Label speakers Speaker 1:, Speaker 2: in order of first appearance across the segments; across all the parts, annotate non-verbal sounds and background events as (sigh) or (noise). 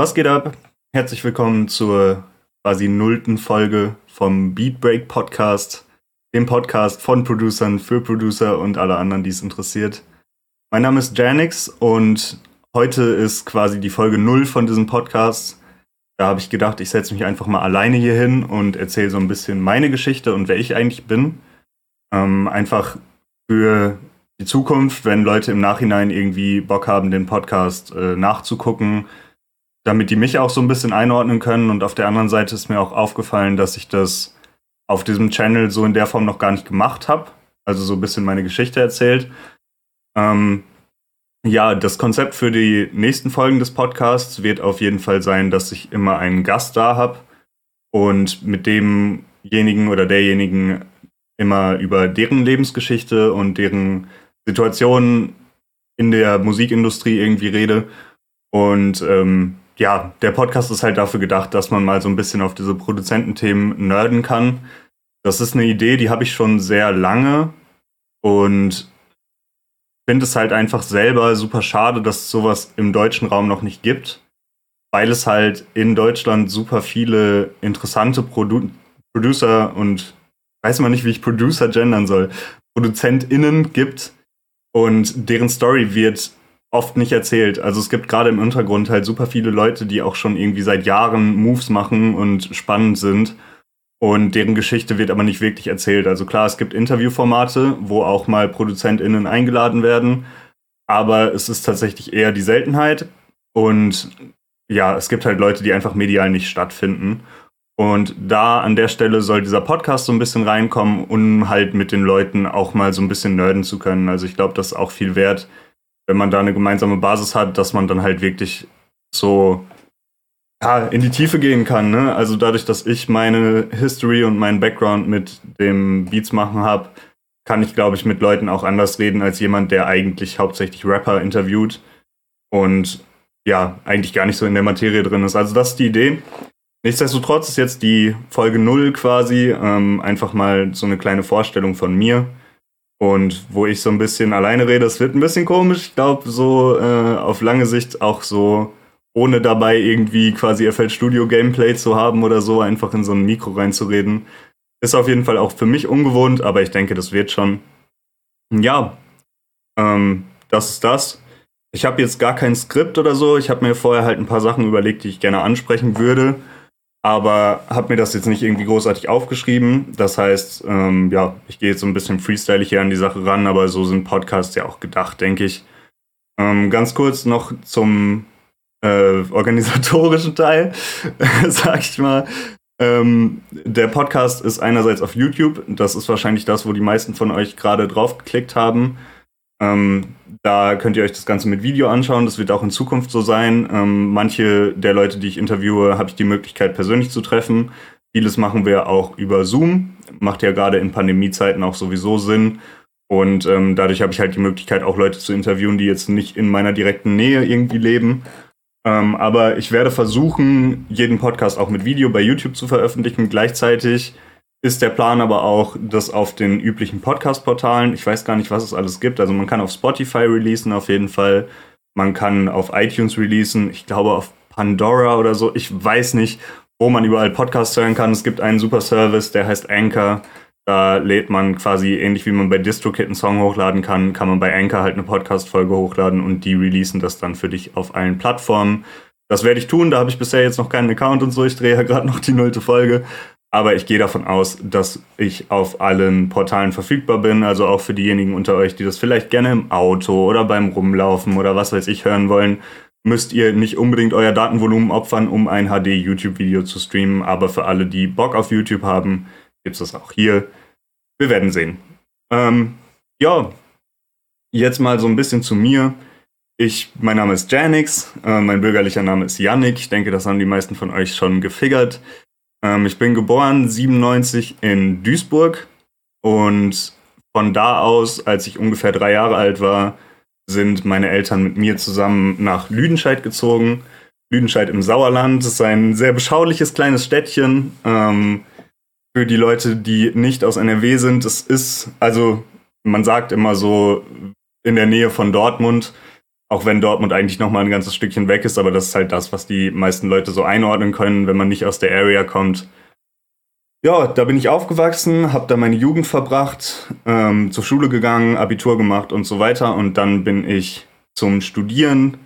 Speaker 1: Was geht ab? Herzlich willkommen zur quasi nullten Folge vom Beatbreak Podcast, dem Podcast von Producern für Producer und alle anderen, die es interessiert. Mein Name ist Janix und heute ist quasi die Folge null von diesem Podcast. Da habe ich gedacht, ich setze mich einfach mal alleine hier hin und erzähle so ein bisschen meine Geschichte und wer ich eigentlich bin. Ähm, einfach für die Zukunft, wenn Leute im Nachhinein irgendwie Bock haben, den Podcast äh, nachzugucken, damit die mich auch so ein bisschen einordnen können. Und auf der anderen Seite ist mir auch aufgefallen, dass ich das auf diesem Channel so in der Form noch gar nicht gemacht habe. Also so ein bisschen meine Geschichte erzählt. Ähm, ja, das Konzept für die nächsten Folgen des Podcasts wird auf jeden Fall sein, dass ich immer einen Gast da habe und mit demjenigen oder derjenigen immer über deren Lebensgeschichte und deren Situation in der Musikindustrie irgendwie rede. Und ähm, ja, der Podcast ist halt dafür gedacht, dass man mal so ein bisschen auf diese Produzententhemen nerden kann. Das ist eine Idee, die habe ich schon sehr lange und finde es halt einfach selber super schade, dass es sowas im deutschen Raum noch nicht gibt, weil es halt in Deutschland super viele interessante Produ Producer und weiß man nicht, wie ich Producer gendern soll, ProduzentInnen gibt und deren Story wird oft nicht erzählt. Also es gibt gerade im Untergrund halt super viele Leute, die auch schon irgendwie seit Jahren Moves machen und spannend sind. Und deren Geschichte wird aber nicht wirklich erzählt. Also klar, es gibt Interviewformate, wo auch mal ProduzentInnen eingeladen werden. Aber es ist tatsächlich eher die Seltenheit. Und ja, es gibt halt Leute, die einfach medial nicht stattfinden. Und da an der Stelle soll dieser Podcast so ein bisschen reinkommen, um halt mit den Leuten auch mal so ein bisschen nerden zu können. Also ich glaube, das ist auch viel wert, wenn man da eine gemeinsame Basis hat, dass man dann halt wirklich so ja, in die Tiefe gehen kann. Ne? Also dadurch, dass ich meine History und meinen Background mit dem Beats machen habe, kann ich, glaube ich, mit Leuten auch anders reden als jemand, der eigentlich hauptsächlich Rapper interviewt und ja, eigentlich gar nicht so in der Materie drin ist. Also das ist die Idee. Nichtsdestotrotz ist jetzt die Folge 0 quasi ähm, einfach mal so eine kleine Vorstellung von mir. Und wo ich so ein bisschen alleine rede, das wird ein bisschen komisch. Ich glaube, so äh, auf lange Sicht auch so, ohne dabei irgendwie quasi FL Studio Gameplay zu haben oder so, einfach in so ein Mikro reinzureden. Ist auf jeden Fall auch für mich ungewohnt, aber ich denke, das wird schon. Ja, ähm, das ist das. Ich habe jetzt gar kein Skript oder so. Ich habe mir vorher halt ein paar Sachen überlegt, die ich gerne ansprechen würde aber habe mir das jetzt nicht irgendwie großartig aufgeschrieben. Das heißt, ähm, ja, ich gehe jetzt so ein bisschen freestylig hier an die Sache ran, aber so sind Podcasts ja auch gedacht, denke ich. Ähm, ganz kurz noch zum äh, organisatorischen Teil, (laughs) sag ich mal. Ähm, der Podcast ist einerseits auf YouTube. Das ist wahrscheinlich das, wo die meisten von euch gerade drauf geklickt haben. Ähm, da könnt ihr euch das Ganze mit Video anschauen. Das wird auch in Zukunft so sein. Ähm, manche der Leute, die ich interviewe, habe ich die Möglichkeit, persönlich zu treffen. Vieles machen wir auch über Zoom. Macht ja gerade in Pandemiezeiten auch sowieso Sinn. Und ähm, dadurch habe ich halt die Möglichkeit, auch Leute zu interviewen, die jetzt nicht in meiner direkten Nähe irgendwie leben. Ähm, aber ich werde versuchen, jeden Podcast auch mit Video bei YouTube zu veröffentlichen. Gleichzeitig ist der Plan aber auch, das auf den üblichen Podcast-Portalen, ich weiß gar nicht, was es alles gibt. Also man kann auf Spotify releasen auf jeden Fall. Man kann auf iTunes releasen. Ich glaube auf Pandora oder so. Ich weiß nicht, wo man überall Podcasts hören kann. Es gibt einen super Service, der heißt Anchor. Da lädt man quasi, ähnlich wie man bei DistroKit einen Song hochladen kann, kann man bei Anchor halt eine Podcast-Folge hochladen und die releasen das dann für dich auf allen Plattformen. Das werde ich tun, da habe ich bisher jetzt noch keinen Account und so. Ich drehe ja gerade noch die nullte Folge. Aber ich gehe davon aus, dass ich auf allen Portalen verfügbar bin. Also auch für diejenigen unter euch, die das vielleicht gerne im Auto oder beim Rumlaufen oder was weiß ich hören wollen, müsst ihr nicht unbedingt euer Datenvolumen opfern, um ein HD-YouTube-Video zu streamen. Aber für alle, die Bock auf YouTube haben, gibt es das auch hier. Wir werden sehen. Ähm, ja, jetzt mal so ein bisschen zu mir. Ich, mein Name ist Janix, äh, mein bürgerlicher Name ist Yannick. Ich denke, das haben die meisten von euch schon gefigert. Ähm, ich bin geboren 97 in Duisburg und von da aus, als ich ungefähr drei Jahre alt war, sind meine Eltern mit mir zusammen nach Lüdenscheid gezogen. Lüdenscheid im Sauerland ist ein sehr beschauliches kleines Städtchen. Ähm, für die Leute, die nicht aus NRW sind, es ist, also man sagt immer so in der Nähe von Dortmund, Auch wenn Dortmund eigentlich nochmal ein ganzes Stückchen weg ist, aber das ist halt das, was die meisten Leute so einordnen können, wenn man nicht aus der Area kommt. Ja, da bin ich aufgewachsen, habe da meine Jugend verbracht, ähm, zur Schule gegangen, Abitur gemacht und so weiter. Und dann bin ich zum Studieren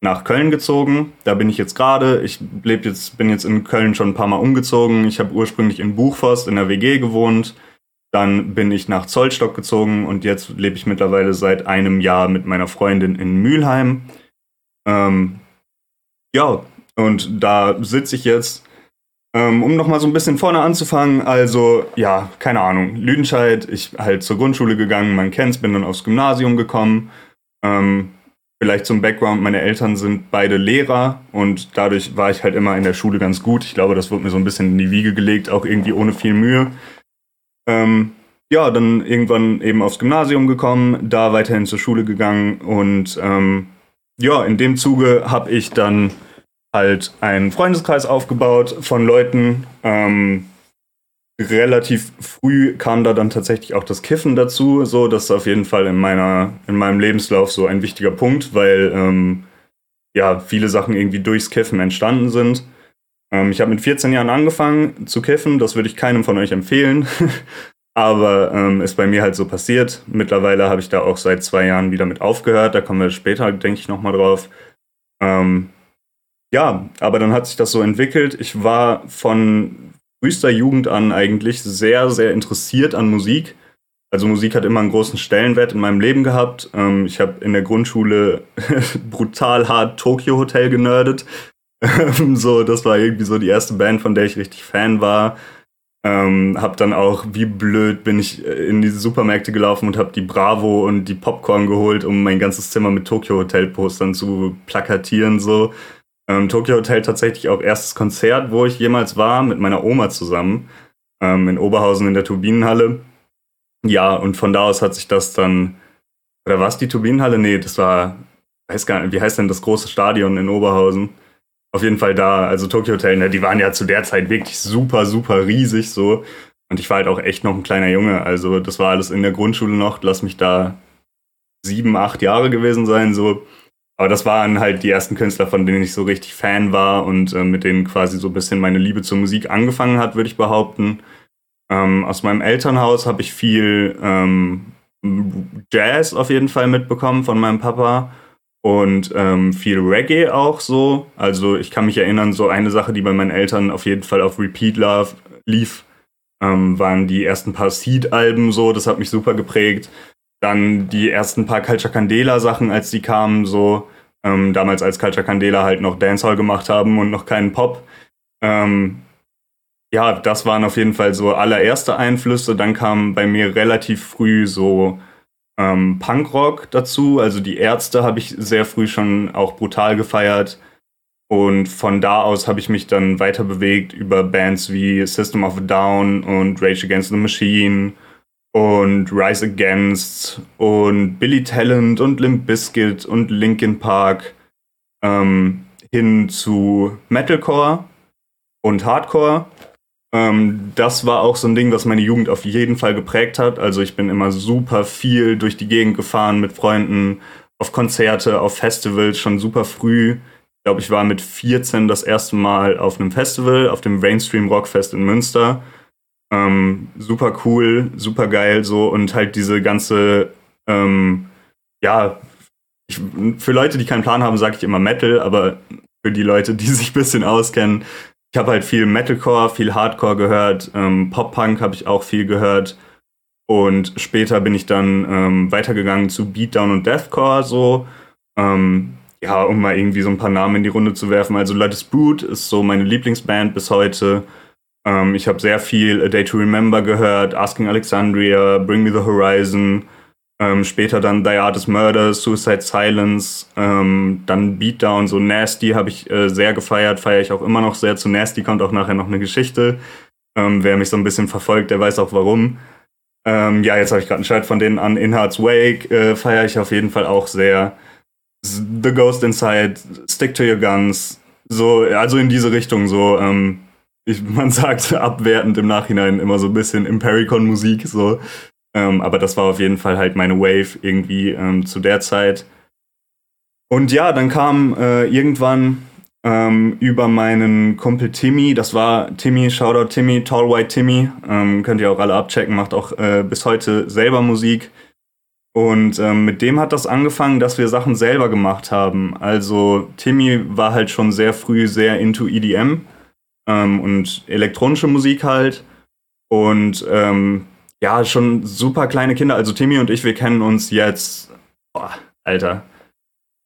Speaker 1: nach Köln gezogen. Da bin ich jetzt gerade. Ich lebe jetzt, bin jetzt in Köln schon ein paar Mal umgezogen. Ich habe ursprünglich in Buchforst in der WG gewohnt. Dann bin ich nach Zollstock gezogen und jetzt lebe ich mittlerweile seit einem Jahr mit meiner Freundin in Mülheim. Ähm, ja, und da sitze ich jetzt, ähm, um nochmal so ein bisschen vorne anzufangen. Also, ja, keine Ahnung, Lüdenscheid, ich halt zur Grundschule gegangen, man kennt's, bin dann aufs Gymnasium gekommen. Ähm, vielleicht zum Background, meine Eltern sind beide Lehrer und dadurch war ich halt immer in der Schule ganz gut. Ich glaube, das wurde mir so ein bisschen in die Wiege gelegt, auch irgendwie ohne viel Mühe. Ähm, ja, dann irgendwann eben aufs Gymnasium gekommen, da weiterhin zur Schule gegangen und ähm, ja, in dem Zuge habe ich dann halt einen Freundeskreis aufgebaut von Leuten. Ähm, relativ früh kam da dann tatsächlich auch das Kiffen dazu. So, das ist auf jeden Fall in meiner, in meinem Lebenslauf so ein wichtiger Punkt, weil ähm, ja viele Sachen irgendwie durchs Kiffen entstanden sind. Ähm, ich habe mit 14 Jahren angefangen zu kiffen, das würde ich keinem von euch empfehlen. (laughs) Aber ähm, ist bei mir halt so passiert. Mittlerweile habe ich da auch seit zwei Jahren wieder mit aufgehört. Da kommen wir später, denke ich, nochmal drauf. Ähm, ja, aber dann hat sich das so entwickelt. Ich war von frühester Jugend an eigentlich sehr, sehr interessiert an Musik. Also Musik hat immer einen großen Stellenwert in meinem Leben gehabt. Ähm, ich habe in der Grundschule (laughs) brutal hart Tokyo Hotel genördet. So, das war irgendwie so die erste Band, von der ich richtig Fan war. Ähm, hab dann auch, wie blöd, bin ich äh, in diese Supermärkte gelaufen und hab die Bravo und die Popcorn geholt, um mein ganzes Zimmer mit Tokyo Hotel Postern zu plakatieren. So. Ähm, Tokyo Hotel tatsächlich auch erstes Konzert, wo ich jemals war, mit meiner Oma zusammen. Ähm, in Oberhausen in der Turbinenhalle. Ja, und von da aus hat sich das dann. Oder war es die Turbinenhalle? Nee, das war. Weiß gar nicht, wie heißt denn das große Stadion in Oberhausen? Auf jeden Fall da. Also Tokyo Hotel, ne, die waren ja zu der Zeit wirklich super, super riesig so. Und ich war halt auch echt noch ein kleiner Junge. Also das war alles in der Grundschule noch. Lass mich da sieben, acht Jahre gewesen sein so. Aber das waren halt die ersten Künstler, von denen ich so richtig Fan war und äh, mit denen quasi so ein bisschen meine Liebe zur Musik angefangen hat, würde ich behaupten. Ähm, aus meinem Elternhaus habe ich viel ähm, Jazz auf jeden Fall mitbekommen von meinem Papa und ähm, viel Reggae auch so. Also ich kann mich erinnern, so eine Sache, die bei meinen Eltern auf jeden Fall auf Repeat Love lief, ähm, waren die ersten paar Seed-Alben so. Das hat mich super geprägt. Dann die ersten paar Culture Candela Sachen, als die kamen so. Ähm, damals als Culture Candela halt noch Dancehall gemacht haben und noch keinen Pop. Ähm, ja, das waren auf jeden Fall so allererste Einflüsse. Dann kam bei mir relativ früh so ähm, Punkrock dazu. Also die Ärzte habe ich sehr früh schon auch brutal gefeiert. Und von da aus habe ich mich dann weiter bewegt über Bands wie System of a Down und Rage Against the Machine und Rise Against und Billy Talent und Limp Bizkit und Linkin Park ähm, hin zu Metalcore und Hardcore. Ähm, das war auch so ein Ding, was meine Jugend auf jeden Fall geprägt hat. Also ich bin immer super viel durch die Gegend gefahren mit Freunden, auf Konzerte, auf Festivals, schon super früh. Ich glaube, ich war mit 14 das erste Mal auf einem Festival, auf dem Mainstream Rockfest in Münster. Ähm, super cool, super geil so und halt diese ganze, ähm, ja, ich, für Leute, die keinen Plan haben, sage ich immer Metal, aber für die Leute, die sich ein bisschen auskennen, ich habe halt viel Metalcore, viel Hardcore gehört, ähm, Pop-Punk habe ich auch viel gehört. Und später bin ich dann ähm, weitergegangen zu Beatdown und Deathcore, so. Ähm, ja, um mal irgendwie so ein paar Namen in die Runde zu werfen. Also Let Us Boot ist so meine Lieblingsband bis heute. Ähm, ich habe sehr viel A Day to Remember gehört, Asking Alexandria, Bring Me the Horizon, ähm, später dann Die Art is Murder, Suicide Silence, ähm, dann Beatdown, so Nasty habe ich äh, sehr gefeiert, feiere ich auch immer noch sehr. Zu Nasty kommt auch nachher noch eine Geschichte. Ähm, wer mich so ein bisschen verfolgt, der weiß auch warum. Ähm, ja, jetzt habe ich gerade ein Shirt von denen an. In Heart's Wake äh, feiere ich auf jeden Fall auch sehr. The Ghost Inside, Stick to Your Guns, so, also in diese Richtung so. Ähm, ich, (laughs) man sagt abwertend im Nachhinein immer so ein bisschen Impericon-Musik, so. Ähm, aber das war auf jeden Fall halt meine Wave irgendwie ähm, zu der Zeit. Und ja, dann kam äh, irgendwann ähm, über meinen Kumpel Timmy, das war Timmy, Shoutout Timmy, Tall White Timmy, ähm, könnt ihr auch alle abchecken, macht auch äh, bis heute selber Musik. Und ähm, mit dem hat das angefangen, dass wir Sachen selber gemacht haben. Also Timmy war halt schon sehr früh sehr into EDM ähm, und elektronische Musik halt. Und ähm, ja, schon super kleine Kinder. Also Timmy und ich, wir kennen uns jetzt, boah, Alter,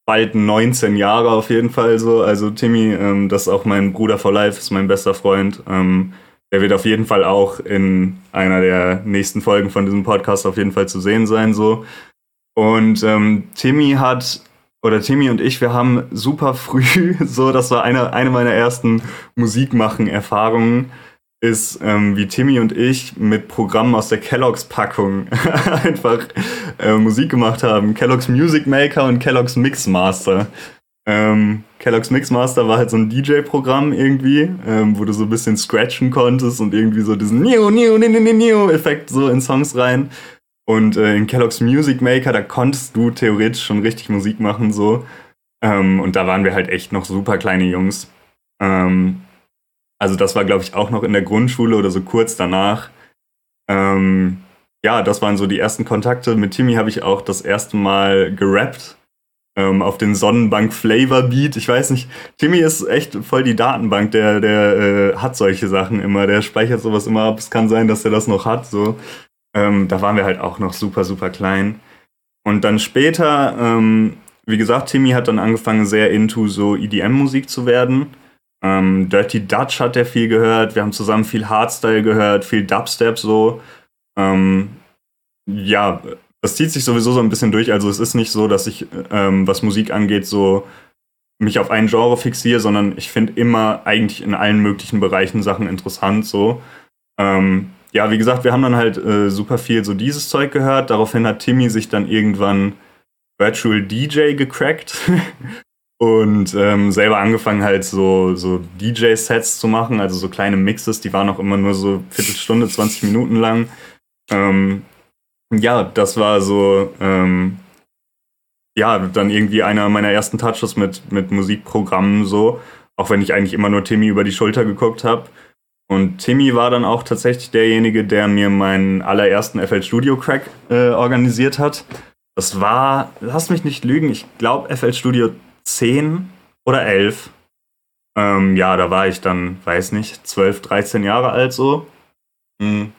Speaker 1: bald 19 Jahre auf jeden Fall so. Also Timmy, ähm, das ist auch mein Bruder for Life, ist mein bester Freund. Ähm, der wird auf jeden Fall auch in einer der nächsten Folgen von diesem Podcast auf jeden Fall zu sehen sein so. Und ähm, Timmy hat oder Timmy und ich, wir haben super früh (laughs) so, das war eine, eine meiner ersten Musikmachen-Erfahrungen ist, ähm, wie Timmy und ich mit Programmen aus der Kellogg's Packung (laughs) einfach äh, Musik gemacht haben. Kellogg's Music Maker und Kellogg's Mixmaster. Ähm, Kellogg's Mixmaster war halt so ein DJ-Programm irgendwie, ähm, wo du so ein bisschen scratchen konntest und irgendwie so diesen Neo, Neo, Neo, Neo, Neo Effekt so in Songs rein. Und äh, in Kellogg's Music Maker, da konntest du theoretisch schon richtig Musik machen so. Ähm, und da waren wir halt echt noch super kleine Jungs. Ähm, also das war, glaube ich, auch noch in der Grundschule oder so kurz danach. Ähm, ja, das waren so die ersten Kontakte. Mit Timmy habe ich auch das erste Mal gerappt ähm, auf den Sonnenbank Flavor Beat. Ich weiß nicht, Timmy ist echt voll die Datenbank, der, der äh, hat solche Sachen immer, der speichert sowas immer ab. Es kann sein, dass er das noch hat. So. Ähm, da waren wir halt auch noch super, super klein. Und dann später, ähm, wie gesagt, Timmy hat dann angefangen, sehr into so EDM-Musik zu werden. Ähm, Dirty Dutch hat er viel gehört. Wir haben zusammen viel Hardstyle gehört, viel Dubstep so. Ähm, ja, das zieht sich sowieso so ein bisschen durch. Also es ist nicht so, dass ich, ähm, was Musik angeht, so mich auf ein Genre fixiere, sondern ich finde immer eigentlich in allen möglichen Bereichen Sachen interessant so. Ähm, ja, wie gesagt, wir haben dann halt äh, super viel so dieses Zeug gehört. Daraufhin hat Timmy sich dann irgendwann Virtual DJ gecrackt (laughs) und ähm, selber angefangen halt so, so DJ-Sets zu machen, also so kleine Mixes, die waren auch immer nur so Viertelstunde, 20 Minuten lang. Ähm, ja, das war so, ähm, ja, dann irgendwie einer meiner ersten Touches mit, mit Musikprogrammen so, auch wenn ich eigentlich immer nur Timmy über die Schulter geguckt habe. Und Timmy war dann auch tatsächlich derjenige, der mir meinen allerersten FL Studio Crack äh, organisiert hat. Das war, lass mich nicht lügen, ich glaube FL Studio 10 oder 11. Ähm, ja, da war ich dann, weiß nicht, 12, 13 Jahre alt so. Mhm.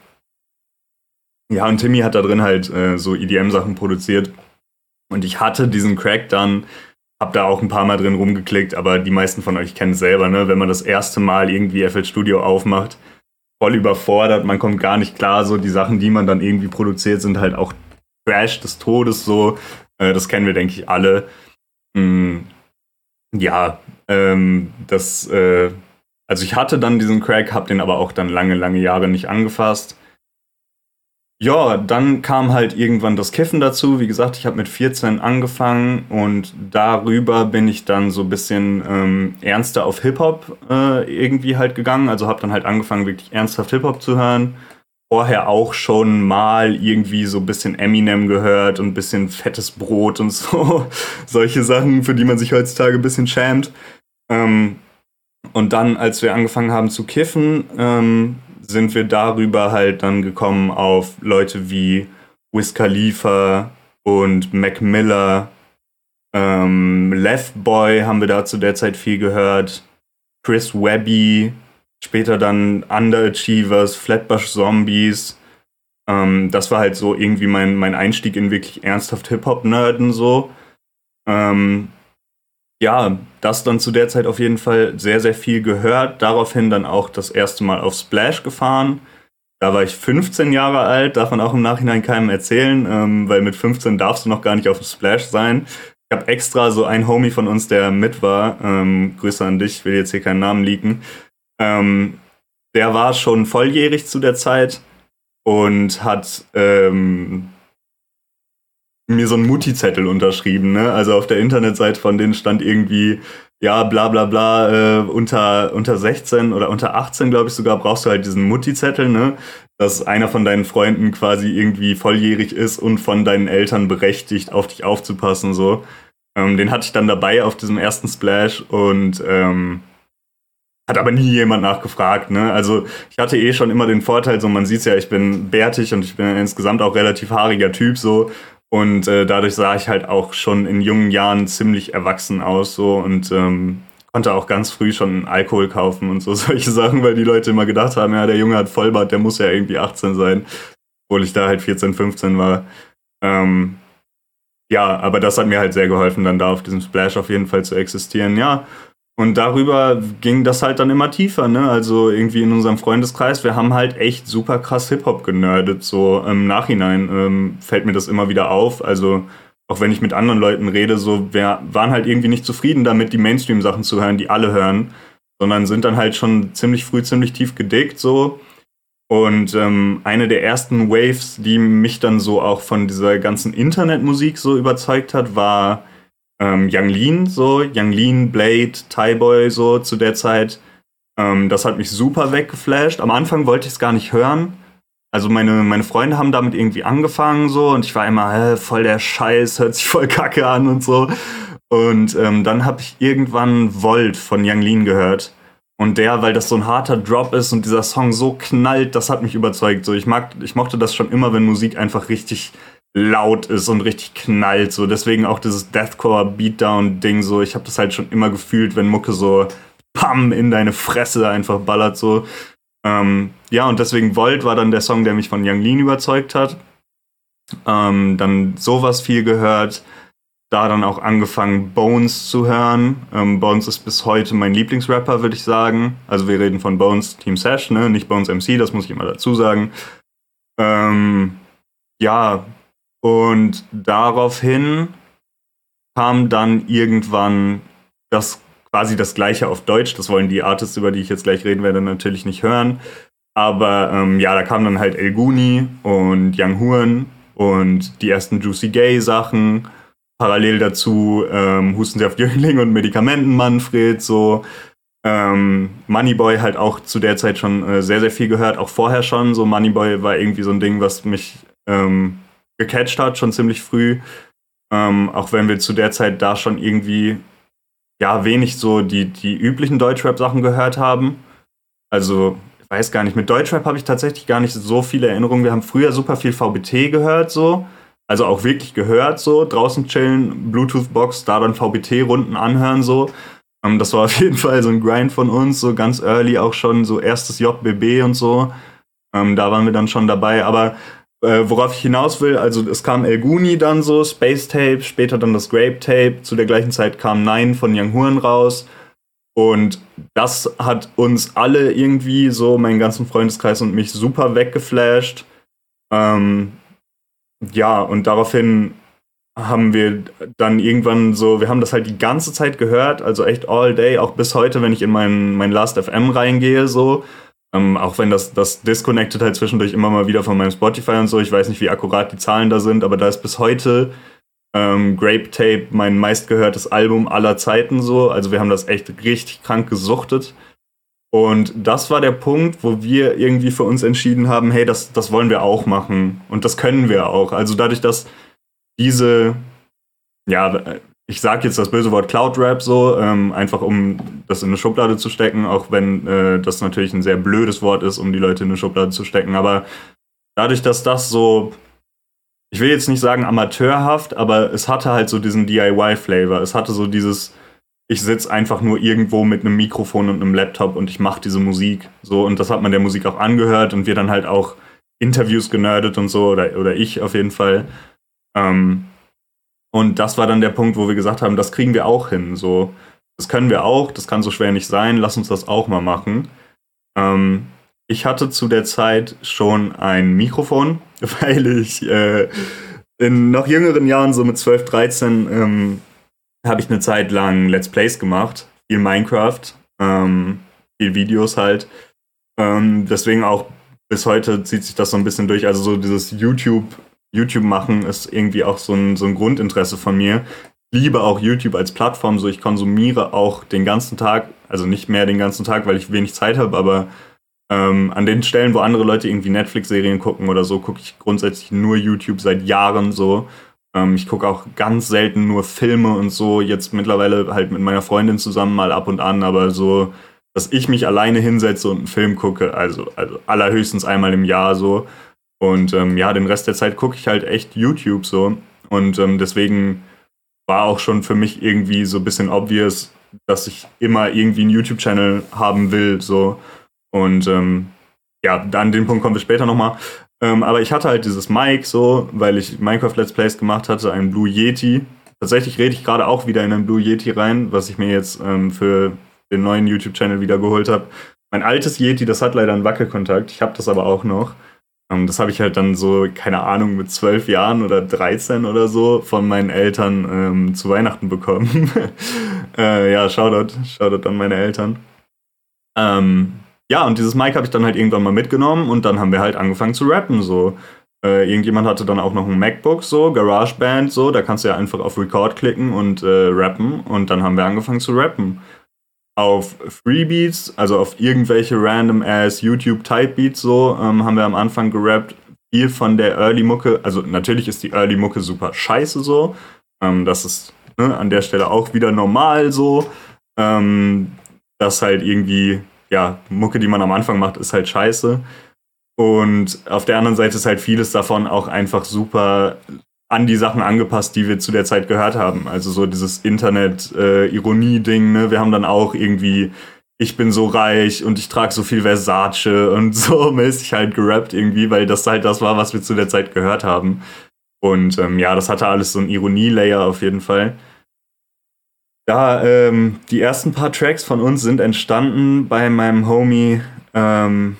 Speaker 1: Ja, und Timmy hat da drin halt äh, so EDM-Sachen produziert. Und ich hatte diesen Crack dann, hab da auch ein paar Mal drin rumgeklickt, aber die meisten von euch kennen es selber, ne? Wenn man das erste Mal irgendwie FL Studio aufmacht, voll überfordert, man kommt gar nicht klar, so die Sachen, die man dann irgendwie produziert, sind halt auch Trash des Todes, so. Äh, das kennen wir, denke ich, alle. Mhm ja, ähm, das, äh, also ich hatte dann diesen Crack, hab den aber auch dann lange, lange Jahre nicht angefasst. Ja, dann kam halt irgendwann das Kiffen dazu. Wie gesagt, ich habe mit 14 angefangen und darüber bin ich dann so ein bisschen ähm, ernster auf Hip-Hop äh, irgendwie halt gegangen. Also habe dann halt angefangen, wirklich ernsthaft Hip-Hop zu hören vorher auch schon mal irgendwie so ein bisschen Eminem gehört und ein bisschen fettes Brot und so. (laughs) Solche Sachen, für die man sich heutzutage ein bisschen schämt. Ähm, und dann, als wir angefangen haben zu kiffen, ähm, sind wir darüber halt dann gekommen auf Leute wie Wiz Khalifa und Mac Miller. Ähm, Left Boy haben wir da zu der Zeit viel gehört. Chris Webby, Später dann Underachievers, Flatbush Zombies. Ähm, das war halt so irgendwie mein, mein Einstieg in wirklich ernsthaft Hip-Hop-Nerden so. Ähm, ja, das dann zu der Zeit auf jeden Fall sehr, sehr viel gehört. Daraufhin dann auch das erste Mal auf Splash gefahren. Da war ich 15 Jahre alt, darf man auch im Nachhinein keinem erzählen, ähm, weil mit 15 darfst du noch gar nicht auf dem Splash sein. Ich habe extra so einen Homie von uns, der mit war, ähm, Grüße an dich, will jetzt hier keinen Namen leaken, ähm, der war schon volljährig zu der Zeit und hat ähm, mir so einen Mutti-Zettel unterschrieben. Ne? Also auf der Internetseite von denen stand irgendwie, ja, bla bla bla, äh, unter, unter 16 oder unter 18, glaube ich sogar, brauchst du halt diesen Mutti-Zettel, ne? dass einer von deinen Freunden quasi irgendwie volljährig ist und von deinen Eltern berechtigt, auf dich aufzupassen. so. Ähm, den hatte ich dann dabei auf diesem ersten Splash und ähm, hat aber nie jemand nachgefragt. Ne? Also ich hatte eh schon immer den Vorteil, so man sieht ja, ich bin bärtig und ich bin insgesamt auch relativ haariger Typ so. Und äh, dadurch sah ich halt auch schon in jungen Jahren ziemlich erwachsen aus so und ähm, konnte auch ganz früh schon Alkohol kaufen und so (laughs) solche Sachen, weil die Leute immer gedacht haben, ja, der Junge hat Vollbart, der muss ja irgendwie 18 sein, obwohl ich da halt 14, 15 war. Ähm, ja, aber das hat mir halt sehr geholfen, dann da auf diesem Splash auf jeden Fall zu existieren. Ja, und darüber ging das halt dann immer tiefer, ne? Also irgendwie in unserem Freundeskreis, wir haben halt echt super krass Hip-Hop genördet. So im Nachhinein ähm, fällt mir das immer wieder auf. Also auch wenn ich mit anderen Leuten rede, so wir waren halt irgendwie nicht zufrieden damit, die Mainstream-Sachen zu hören, die alle hören, sondern sind dann halt schon ziemlich früh, ziemlich tief gedickt so. Und ähm, eine der ersten Waves, die mich dann so auch von dieser ganzen Internetmusik so überzeugt hat, war ähm, Young Lean, so, Young Lean, Blade, Thai so zu der Zeit. Ähm, das hat mich super weggeflasht. Am Anfang wollte ich es gar nicht hören. Also meine, meine Freunde haben damit irgendwie angefangen so und ich war immer, hä, voll der Scheiß, hört sich voll kacke an und so. Und ähm, dann habe ich irgendwann Volt von Young Lean gehört. Und der, weil das so ein harter Drop ist und dieser Song so knallt, das hat mich überzeugt. So, ich mag, ich mochte das schon immer, wenn Musik einfach richtig laut ist und richtig knallt. So deswegen auch dieses Deathcore Beatdown Ding. So ich habe das halt schon immer gefühlt, wenn Mucke so pam in deine Fresse einfach ballert so. Ähm, ja und deswegen Volt war dann der Song, der mich von Young Lean überzeugt hat. Ähm, dann sowas viel gehört. Da dann auch angefangen, Bones zu hören. Ähm, Bones ist bis heute mein Lieblingsrapper, würde ich sagen. Also wir reden von Bones Team Sash, ne? Nicht Bones MC, das muss ich immer dazu sagen. Ähm, ja, und daraufhin kam dann irgendwann das quasi das gleiche auf Deutsch. Das wollen die Artists, über die ich jetzt gleich reden werde, natürlich nicht hören. Aber ähm, ja, da kamen dann halt El Guni und Young Huren und die ersten Juicy Gay Sachen. Parallel dazu ähm, Husten Sie auf Jüngling und Medikamenten Manfred, so. Ähm, Moneyboy halt auch zu der Zeit schon äh, sehr, sehr viel gehört, auch vorher schon. So Moneyboy war irgendwie so ein Ding, was mich ähm, gecatcht hat, schon ziemlich früh. Ähm, auch wenn wir zu der Zeit da schon irgendwie ja wenig so die, die üblichen Deutschrap-Sachen gehört haben. Also, ich weiß gar nicht, mit Deutschrap habe ich tatsächlich gar nicht so viele Erinnerungen. Wir haben früher super viel VBT gehört, so. Also auch wirklich gehört, so. Draußen chillen, Bluetooth-Box, da dann VBT-Runden anhören, so. Ähm, das war (laughs) auf jeden Fall so ein Grind von uns, so ganz early auch schon, so erstes JBB und so. Ähm, da waren wir dann schon dabei. Aber äh, worauf ich hinaus will, also es kam El Guni dann so, Space Tape, später dann das Grape Tape, zu der gleichen Zeit kam Nine von Young Huren raus. Und das hat uns alle irgendwie so, meinen ganzen Freundeskreis und mich super weggeflasht. Ähm, ja, und daraufhin haben wir dann irgendwann so, wir haben das halt die ganze Zeit gehört, also echt all day, auch bis heute, wenn ich in mein, mein Last FM reingehe, so, ähm, auch wenn das, das disconnected halt zwischendurch immer mal wieder von meinem Spotify und so. Ich weiß nicht, wie akkurat die Zahlen da sind, aber da ist bis heute ähm, Grape Tape mein meistgehörtes Album aller Zeiten so. Also wir haben das echt richtig krank gesuchtet. Und das war der Punkt, wo wir irgendwie für uns entschieden haben, hey, das, das wollen wir auch machen. Und das können wir auch. Also dadurch, dass diese, ja, ich sage jetzt das böse Wort Cloud Rap so, ähm, einfach um das in eine Schublade zu stecken, auch wenn äh, das natürlich ein sehr blödes Wort ist, um die Leute in eine Schublade zu stecken. Aber dadurch, dass das so, ich will jetzt nicht sagen amateurhaft, aber es hatte halt so diesen DIY-Flavor. Es hatte so dieses, ich sitze einfach nur irgendwo mit einem Mikrofon und einem Laptop und ich mache diese Musik. So, und das hat man der Musik auch angehört und wir dann halt auch Interviews genördet und so, oder, oder ich auf jeden Fall. Ähm, und das war dann der Punkt, wo wir gesagt haben, das kriegen wir auch hin. So, das können wir auch, das kann so schwer nicht sein, lass uns das auch mal machen. Ähm, ich hatte zu der Zeit schon ein Mikrofon, (laughs) weil ich äh, in noch jüngeren Jahren, so mit 12, 13, ähm, habe ich eine Zeit lang Let's Plays gemacht. Viel Minecraft, ähm, viel Videos halt. Ähm, deswegen auch bis heute zieht sich das so ein bisschen durch. Also so dieses YouTube YouTube machen ist irgendwie auch so ein, so ein Grundinteresse von mir. Ich liebe auch YouTube als Plattform, so ich konsumiere auch den ganzen Tag, also nicht mehr den ganzen Tag, weil ich wenig Zeit habe, aber ähm, an den Stellen, wo andere Leute irgendwie Netflix-Serien gucken oder so, gucke ich grundsätzlich nur YouTube seit Jahren so. Ähm, ich gucke auch ganz selten nur Filme und so. Jetzt mittlerweile halt mit meiner Freundin zusammen mal ab und an, aber so, dass ich mich alleine hinsetze und einen Film gucke, also, also allerhöchstens einmal im Jahr so. Und ähm, ja, den Rest der Zeit gucke ich halt echt YouTube so. Und ähm, deswegen war auch schon für mich irgendwie so ein bisschen obvious, dass ich immer irgendwie einen YouTube-Channel haben will. So. Und ähm, ja, an den Punkt kommen wir später nochmal. Ähm, aber ich hatte halt dieses Mic so, weil ich Minecraft Let's Plays gemacht hatte, ein Blue Yeti. Tatsächlich rede ich gerade auch wieder in einen Blue Yeti rein, was ich mir jetzt ähm, für den neuen YouTube-Channel wieder geholt habe. Mein altes Yeti, das hat leider einen Wackelkontakt. Ich habe das aber auch noch. Ähm, das habe ich halt dann so, keine Ahnung, mit zwölf Jahren oder 13 oder so von meinen Eltern ähm, zu Weihnachten bekommen. (laughs) äh, ja, Shoutout, Shoutout an meine Eltern. Ähm, ja, und dieses Mic habe ich dann halt irgendwann mal mitgenommen und dann haben wir halt angefangen zu rappen, so. Äh, irgendjemand hatte dann auch noch ein MacBook, so, GarageBand, so, da kannst du ja einfach auf Record klicken und äh, rappen und dann haben wir angefangen zu rappen. Auf Freebeats, also auf irgendwelche random ass YouTube Type Beats, so, ähm, haben wir am Anfang gerappt. Viel von der Early Mucke, also natürlich ist die Early Mucke super scheiße, so. Ähm, das ist ne, an der Stelle auch wieder normal, so. Ähm, dass halt irgendwie ja, Mucke, die man am Anfang macht, ist halt scheiße. Und auf der anderen Seite ist halt vieles davon auch einfach super an die Sachen angepasst, die wir zu der Zeit gehört haben. Also so dieses Internet-Ironie-Ding, äh, ne? Wir haben dann auch irgendwie, ich bin so reich und ich trage so viel Versace und (laughs) so mäßig halt gerappt irgendwie, weil das halt das war, was wir zu der Zeit gehört haben. Und ähm, ja, das hatte alles so ein Ironie-Layer auf jeden Fall. Ja, ähm, die ersten paar Tracks von uns sind entstanden bei meinem Homie. Ähm,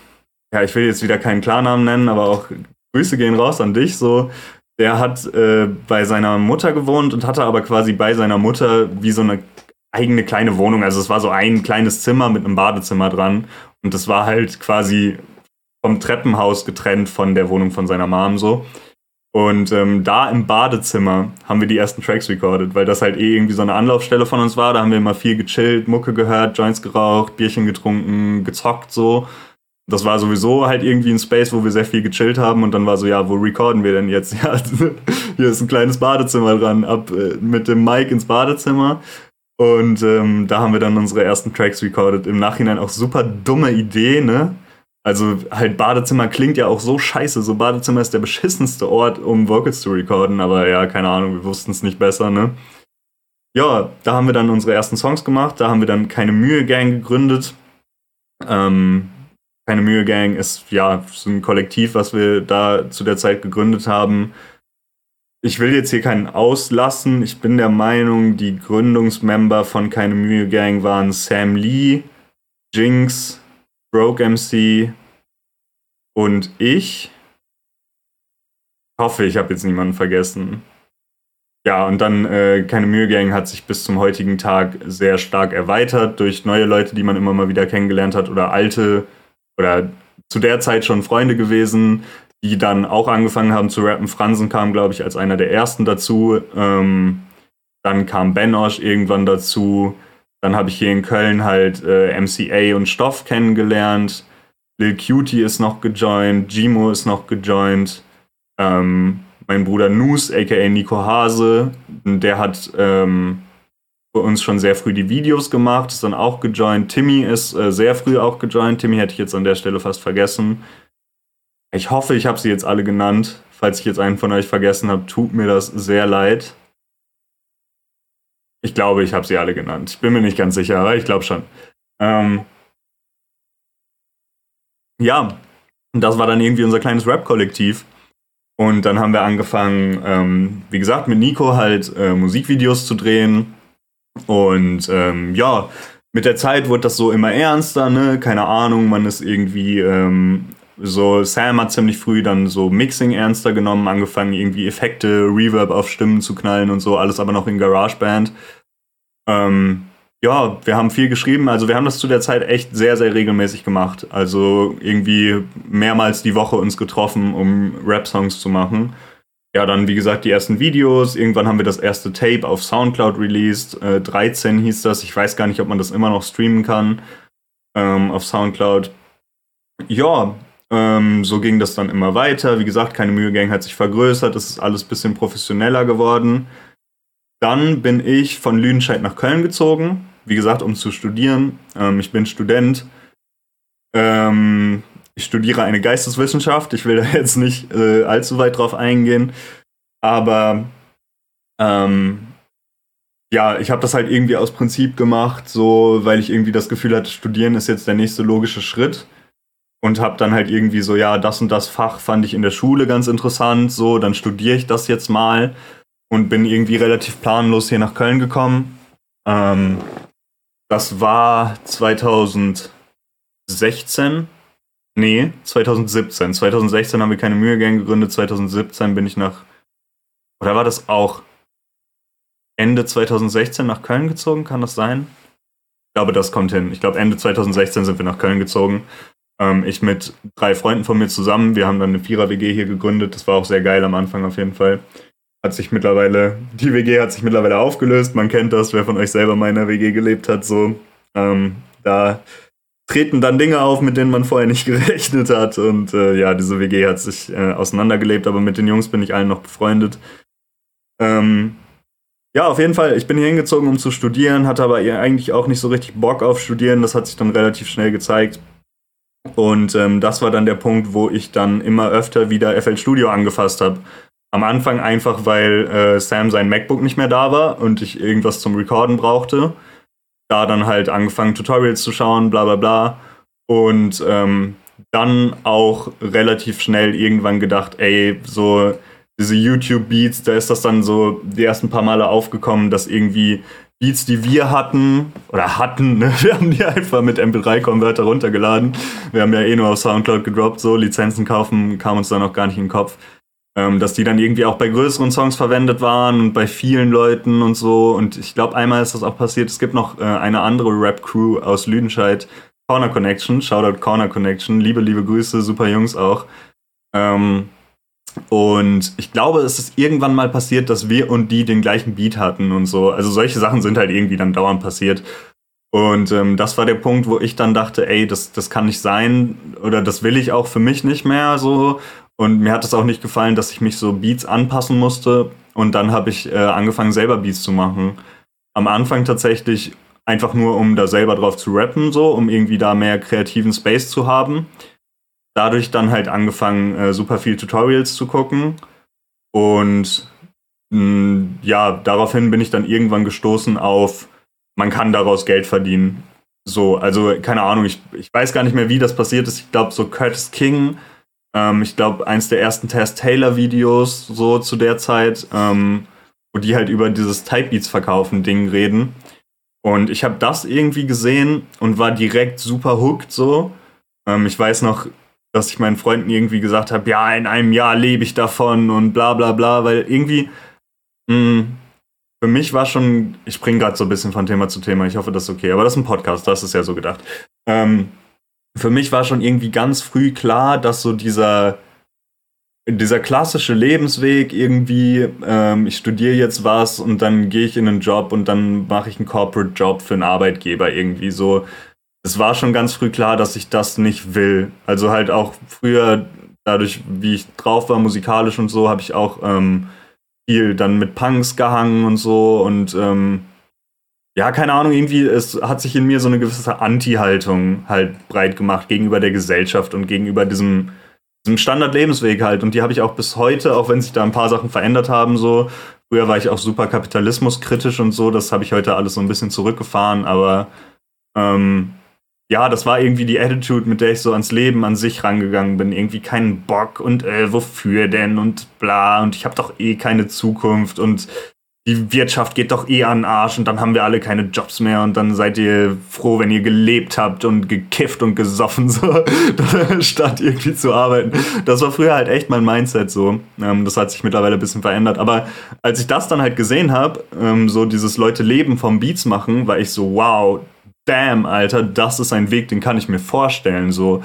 Speaker 1: ja, ich will jetzt wieder keinen Klarnamen nennen, aber auch Grüße gehen raus an dich. So, der hat äh, bei seiner Mutter gewohnt und hatte aber quasi bei seiner Mutter wie so eine eigene kleine Wohnung. Also es war so ein kleines Zimmer mit einem Badezimmer dran und das war halt quasi vom Treppenhaus getrennt von der Wohnung von seiner Mom so. Und ähm, da im Badezimmer haben wir die ersten Tracks recorded, weil das halt eh irgendwie so eine Anlaufstelle von uns war. Da haben wir immer viel gechillt, Mucke gehört, Joints geraucht, Bierchen getrunken, gezockt so. Das war sowieso halt irgendwie ein Space, wo wir sehr viel gechillt haben und dann war so, ja, wo recorden wir denn jetzt? (laughs) Ja, hier ist ein kleines Badezimmer dran, ab äh, mit dem Mic ins Badezimmer. Und ähm, da haben wir dann unsere ersten Tracks recorded. Im Nachhinein auch super dumme Idee, ne? Also halt Badezimmer klingt ja auch so scheiße. So Badezimmer ist der beschissenste Ort, um Vocals zu recorden. Aber ja, keine Ahnung, wir wussten es nicht besser, ne? Ja, da haben wir dann unsere ersten Songs gemacht. Da haben wir dann keine Mühe Gang gegründet. Ähm, keine Mühe Gang ist ja so ein Kollektiv, was wir da zu der Zeit gegründet haben. Ich will jetzt hier keinen auslassen. Ich bin der Meinung, die Gründungsmember von Keine Mühe Gang waren Sam Lee, Jinx, Broke MC und ich. Hoffe, ich habe jetzt niemanden vergessen. Ja, und dann äh, Keine Mühe Gang hat sich bis zum heutigen Tag sehr stark erweitert durch neue Leute, die man immer mal wieder kennengelernt hat oder alte oder zu der Zeit schon Freunde gewesen, die dann auch angefangen haben zu rappen. Fransen kam, glaube ich, als einer der ersten dazu. Ähm, dann kam Benosh irgendwann dazu. Dann habe ich hier in Köln halt äh, MCA und Stoff kennengelernt. Lil Cutie ist noch gejoint, Gimo ist noch gejoint. Ähm, mein Bruder Nus, aka Nico Hase, der hat ähm, für uns schon sehr früh die Videos gemacht, ist dann auch gejoint. Timmy ist äh, sehr früh auch gejoint. Timmy hätte ich jetzt an der Stelle fast vergessen. Ich hoffe, ich habe sie jetzt alle genannt. Falls ich jetzt einen von euch vergessen habe, tut mir das sehr leid. Ich glaube, ich habe sie alle genannt. Ich bin mir nicht ganz sicher, aber ich glaube schon. Ähm ja, das war dann irgendwie unser kleines Rap-Kollektiv. Und dann haben wir angefangen, ähm, wie gesagt, mit Nico halt äh, Musikvideos zu drehen. Und ähm, ja, mit der Zeit wurde das so immer ernster, ne? Keine Ahnung, man ist irgendwie ähm, so, Sam hat ziemlich früh dann so Mixing ernster genommen, angefangen irgendwie Effekte, Reverb auf Stimmen zu knallen und so, alles aber noch in GarageBand. Ähm, ja, wir haben viel geschrieben, also wir haben das zu der Zeit echt sehr, sehr regelmäßig gemacht. Also irgendwie mehrmals die Woche uns getroffen, um Rap-Songs zu machen. Ja, dann wie gesagt die ersten Videos. Irgendwann haben wir das erste Tape auf Soundcloud released. Äh, 13 hieß das. Ich weiß gar nicht, ob man das immer noch streamen kann ähm, auf Soundcloud. Ja, Ähm, so ging das dann immer weiter. Wie gesagt, keine Mühe hat sich vergrößert, es ist alles ein bisschen professioneller geworden. Dann bin ich von Lüdenscheid nach Köln gezogen, wie gesagt, um zu studieren. Ähm, ich bin Student. Ähm, ich studiere eine Geisteswissenschaft. Ich will da jetzt nicht äh, allzu weit drauf eingehen. Aber ähm, ja, ich habe das halt irgendwie aus Prinzip gemacht, so weil ich irgendwie das Gefühl hatte, studieren ist jetzt der nächste logische Schritt und habe dann halt irgendwie so, ja, das und das Fach fand ich in der Schule ganz interessant, so, dann studiere ich das jetzt mal und bin irgendwie relativ planlos hier nach Köln gekommen. Ähm, das war 2016. Nee, 2017. 2016 haben wir keine Mühe Gang gegründet, 2017 bin ich nach, oder war das auch Ende 2016 nach Köln gezogen, kann das sein? Ich glaube, das kommt hin. Ich glaube, Ende 2016 sind wir nach Köln gezogen ähm, ich mit drei Freunden von mir zusammen. Wir haben dann eine Vierer-WG hier gegründet. Das war auch sehr geil am Anfang auf jeden Fall. Hat sich mittlerweile, die WG hat sich mittlerweile aufgelöst. Man kennt das, wer von euch selber mal in einer WG gelebt hat. So, ähm, da treten dann Dinge auf, mit denen man vorher nicht (laughs) gerechnet hat. Und äh, ja, diese WG hat sich äh, auseinandergelebt, aber mit den Jungs bin ich allen noch befreundet. Ähm, ja, auf jeden Fall. Ich bin hier hingezogen, um zu studieren, hatte aber eigentlich auch nicht so richtig Bock auf Studieren. Das hat sich dann relativ schnell gezeigt. Und ähm, das war dann der Punkt, wo ich dann immer öfter wieder FL Studio angefasst habe. Am Anfang einfach, weil äh, Sam sein MacBook nicht mehr da war und ich irgendwas zum Recorden brauchte. Da dann halt angefangen, Tutorials zu schauen, bla bla bla. Und ähm, dann auch relativ schnell irgendwann gedacht, ey, so diese YouTube-Beats, da ist das dann so die ersten paar Male aufgekommen, dass irgendwie Beats, die wir hatten, oder hatten, ne? (laughs) wir haben die einfach mit MP3-Konverter runtergeladen. Wir haben ja eh nur auf Soundcloud gedroppt, so Lizenzen kaufen kam uns dann auch gar nicht in den Kopf. Ähm, dass die dann irgendwie auch bei größeren Songs verwendet waren und bei vielen Leuten und so. Und ich glaube, einmal ist das auch passiert. Es gibt noch äh, eine andere Rap-Crew aus Lüdenscheid, Corner Connection, Shoutout Corner Connection, liebe, liebe Grüße, super Jungs auch. Ähm, und ich glaube, es ist irgendwann mal passiert, dass wir und die den gleichen Beat hatten und so. Also solche Sachen sind halt irgendwie dann dauernd passiert. Und ähm, das war der Punkt, wo ich dann dachte, ey, das, das kann nicht sein oder das will ich auch für mich nicht mehr so. Und mir hat es auch nicht gefallen, dass ich mich so Beats anpassen musste. Und dann habe ich äh, angefangen, selber Beats zu machen. Am Anfang tatsächlich einfach nur, um da selber drauf zu rappen, so, um irgendwie da mehr kreativen Space zu haben dadurch dann halt angefangen, äh, super viel Tutorials zu gucken. Und mh, mm, ja, daraufhin bin ich dann irgendwann gestoßen auf, man kann daraus Geld verdienen. So, also keine Ahnung, ich, ich weiß gar nicht mehr, wie das passiert ist. Ich glaube, so Curtis King, ähm, ich glaube, eins der ersten Test Taylor-Videos, so zu der Zeit, ähm, wo die halt über dieses Typebeats verkaufen Ding reden. Und ich habe das irgendwie gesehen und war direkt super hooked so. Ähm, ich weiß noch, dass ich meinen Freunden irgendwie gesagt habe, ja, in einem Jahr lebe ich davon und bla bla bla, weil irgendwie mh, hm, für mich war schon, ich springe gerade so ein bisschen von Thema zu Thema, ich hoffe, das ist okay, aber das ist ein Podcast, das ist ja so gedacht. Ähm, für mich war schon irgendwie ganz früh klar, dass so dieser, dieser klassische Lebensweg irgendwie, ähm, ich studiere jetzt was und dann gehe ich in einen Job und dann mache ich einen Corporate Job für einen Arbeitgeber irgendwie so es war schon ganz früh klar, dass ich das nicht will. Also halt auch früher, dadurch, wie ich drauf war, musikalisch und so, habe ich auch ähm, viel dann mit Punks gehangen und so und ähm, ja, keine Ahnung, irgendwie, es hat sich in mir so eine gewisse Anti-Haltung halt breit gemacht gegenüber der Gesellschaft und gegenüber diesem, diesem Standard-Lebensweg halt. Und die habe ich auch bis heute, auch wenn sich da ein paar Sachen verändert haben, so. Früher war ich auch super kapitalismuskritisch und so, das habe ich heute alles so ein bisschen zurückgefahren, aber ähm, ja, das war irgendwie die Attitude, mit der ich so ans Leben an sich rangegangen bin. Irgendwie keinen Bock und äh, wofür denn und bla und ich habe doch eh keine Zukunft und die Wirtschaft geht doch eh an den Arsch und dann haben wir alle keine Jobs mehr und dann seid ihr froh, wenn ihr gelebt habt und gekifft und gesoffen, (laughs) so, statt irgendwie zu arbeiten. Das war früher halt echt mein Mindset so. Ähm, das hat sich mittlerweile ein bisschen verändert. Aber als ich das dann halt gesehen habe, ähm, so dieses Leute leben vom Beats machen, war ich so, wow, damn, Alter, das ist ein Weg, den kann ich mir vorstellen. So,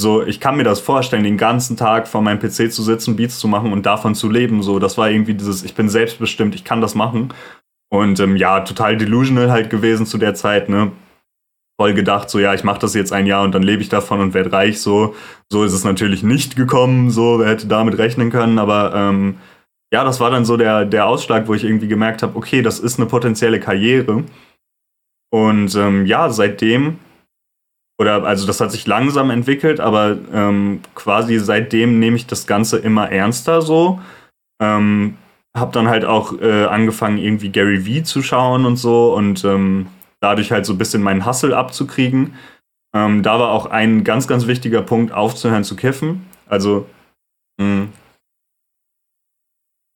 Speaker 1: so, ich kann mir das vorstellen, den ganzen Tag vor meinem PC zu sitzen, Beats zu machen und davon zu leben. So, das war irgendwie dieses, ich bin selbstbestimmt, ich kann das machen. Und ähm, ja, total delusional halt gewesen zu der Zeit, ne? voll gedacht, so ja, ich mache das jetzt ein Jahr und dann lebe ich davon und werde reich. So, so ist es natürlich nicht gekommen. So, wer hätte damit rechnen können, aber ähm, ja, das war dann so der, der Ausschlag, wo ich irgendwie gemerkt habe, okay, das ist eine potenzielle Karriere. Und ähm, ja, seitdem, oder also das hat sich langsam entwickelt, aber ähm, quasi seitdem nehme ich das Ganze immer ernster so. Ähm, hab dann halt auch äh, angefangen, irgendwie Gary Vee zu schauen und so und ähm, dadurch halt so ein bisschen meinen Hustle abzukriegen. Ähm, da war auch ein ganz, ganz wichtiger Punkt, aufzuhören zu kiffen. Also, mh, hm,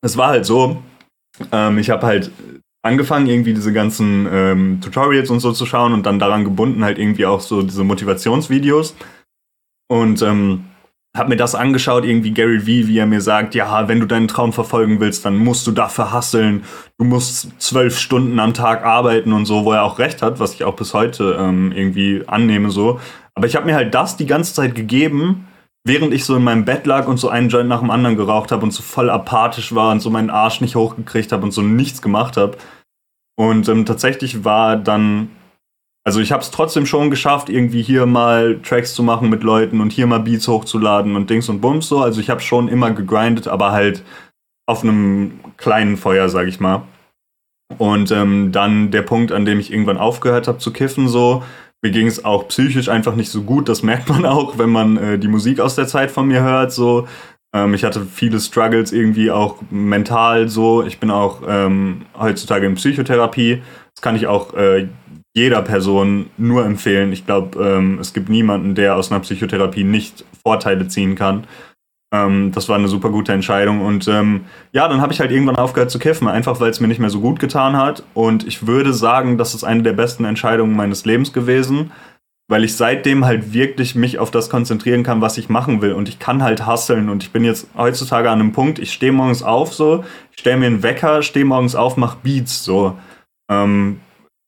Speaker 1: es war halt so, ähm, ich habe halt angefangen, irgendwie diese ganzen ähm, Tutorials und so zu schauen und dann daran gebunden halt irgendwie auch so diese Motivationsvideos. Und ähm, habe mir das angeschaut, irgendwie Gary Vee, wie er mir sagt, ja, wenn du deinen Traum verfolgen willst, dann musst du dafür hasseln, du musst zwölf Stunden am Tag arbeiten und so, wo er auch recht hat, was ich auch bis heute ähm, irgendwie annehme so. Aber ich habe mir halt das die ganze Zeit gegeben, während ich so in meinem Bett lag und so einen Joint nach dem anderen geraucht habe und so voll apathisch war und so meinen Arsch nicht hochgekriegt habe und so nichts gemacht habe. Und ähm, tatsächlich war dann also ich habe es trotzdem schon geschafft, irgendwie hier mal Tracks zu machen mit Leuten und hier mal Beats hochzuladen und Dings und Bums so. Also ich habe schon immer gegrindet, aber halt auf einem kleinen Feuer, sag ich mal. Und ähm, dann der Punkt, an dem ich irgendwann aufgehört habe zu kiffen, so, mir ging es auch psychisch einfach nicht so gut. Das merkt man auch, wenn man äh, die Musik aus der Zeit von mir hört. So, ähm, ich hatte viele Struggles irgendwie auch mental. So, ich bin auch ähm, heutzutage in Psychotherapie. Das kann ich auch äh, jeder Person nur empfehlen. Ich glaube, ähm, es gibt niemanden, der aus einer Psychotherapie nicht Vorteile ziehen kann. Ähm, das war eine super gute Entscheidung. Und ähm, ja, dann habe ich halt irgendwann aufgehört zu kiffen, einfach weil es mir nicht mehr so gut getan hat. Und ich würde sagen, das ist eine der besten Entscheidungen meines Lebens gewesen, weil ich seitdem halt wirklich mich auf das konzentrieren kann, was ich machen will. Und ich kann halt hasseln. Und ich bin jetzt heutzutage an einem Punkt, ich stehe morgens auf so, ich stelle mir einen Wecker, stehe morgens auf, mache Beats so. Ähm,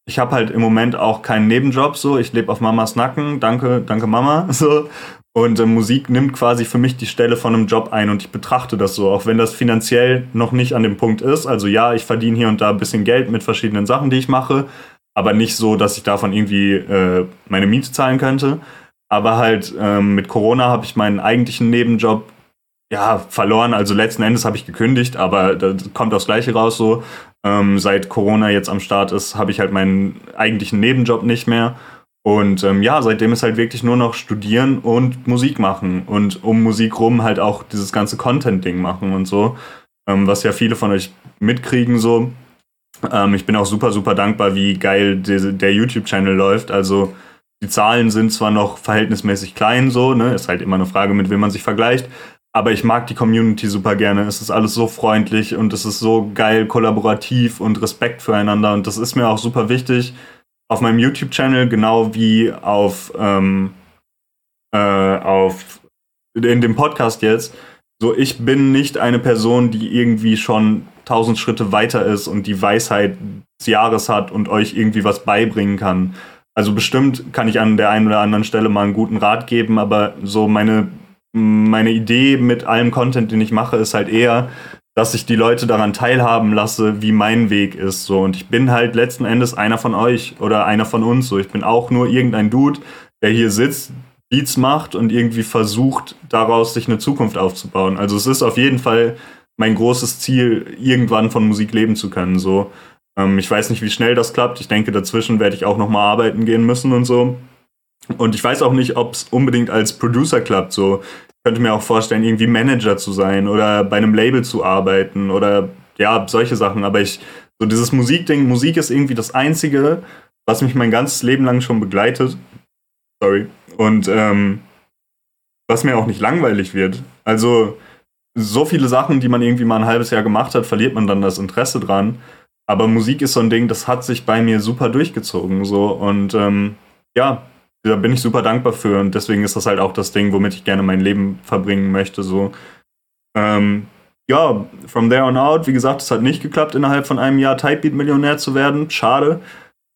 Speaker 1: ich habe halt im Moment auch keinen Nebenjob, so ich lebe auf Mamas Nacken, danke, danke Mama, (laughs) so. Und äh, Musik nimmt quasi für mich die Stelle von einem Job ein und ich betrachte das so, auch wenn das finanziell noch nicht an dem Punkt ist. Also ja, ich verdiene hier und da ein bisschen Geld mit verschiedenen Sachen, die ich mache, aber nicht so, dass ich davon irgendwie äh, meine Miete zahlen könnte. Aber halt ähm, mit Corona habe ich meinen eigentlichen Nebenjob ja, verloren. Also letzten Endes habe ich gekündigt, aber da kommt das Gleiche raus so. Ähm, seit Corona jetzt am Start ist, habe ich halt meinen eigentlichen Nebenjob nicht mehr. Und ähm, ja, seitdem ist halt wirklich nur noch studieren und Musik machen und um Musik rum halt auch dieses ganze Content-Ding machen und so, ähm, was ja viele von euch mitkriegen so. Ähm, ich bin auch super, super dankbar, wie geil die, der YouTube-Channel läuft. Also die Zahlen sind zwar noch verhältnismäßig klein so, ne, ist halt immer eine Frage, mit wem man sich vergleicht, aber ich mag die Community super gerne. Es ist alles so freundlich und es ist so geil kollaborativ und Respekt füreinander. Und das ist mir auch super wichtig auf meinem YouTube-Channel, genau wie auf, ähm, äh, auf in dem Podcast jetzt. So, ich bin nicht eine Person, die irgendwie schon tausend Schritte weiter ist und die Weisheit des Jahres hat und euch irgendwie was beibringen kann. Also bestimmt kann ich an der einen oder anderen Stelle mal einen guten Rat geben, aber so meine meine Idee mit allem Content, den ich mache, ist halt eher, dass ich die Leute daran teilhaben lasse, wie mein Weg ist. So. Und ich bin halt letzten Endes einer von euch oder einer von uns. So. Ich bin auch nur irgendein Dude, der hier sitzt, Beats macht und irgendwie versucht, daraus sich eine Zukunft aufzubauen. Also es ist auf jeden Fall mein großes Ziel, irgendwann von Musik leben zu können. So. Ähm, ich weiß nicht, wie schnell das klappt. Ich denke, dazwischen werde ich auch nochmal arbeiten gehen müssen und so. Und ich weiß auch nicht, ob es unbedingt als Producer klappt. So, könnte mir auch vorstellen, irgendwie Manager zu sein oder bei einem Label zu arbeiten oder ja, solche Sachen. Aber ich, so dieses Musikding, Musik ist irgendwie das Einzige, was mich mein ganzes Leben lang schon begleitet. Sorry. Und ähm, was mir auch nicht langweilig wird. Also, so viele Sachen, die man irgendwie mal ein halbes Jahr gemacht hat, verliert man dann das Interesse dran. Aber Musik ist so ein Ding, das hat sich bei mir super durchgezogen. So. Und ähm, ja, da bin ich super dankbar für und deswegen ist das halt auch das Ding, womit ich gerne mein Leben verbringen möchte. So. Ähm, ja, from there on out, wie gesagt, es hat nicht geklappt, innerhalb von einem Jahr Typebeat-Millionär zu werden. Schade.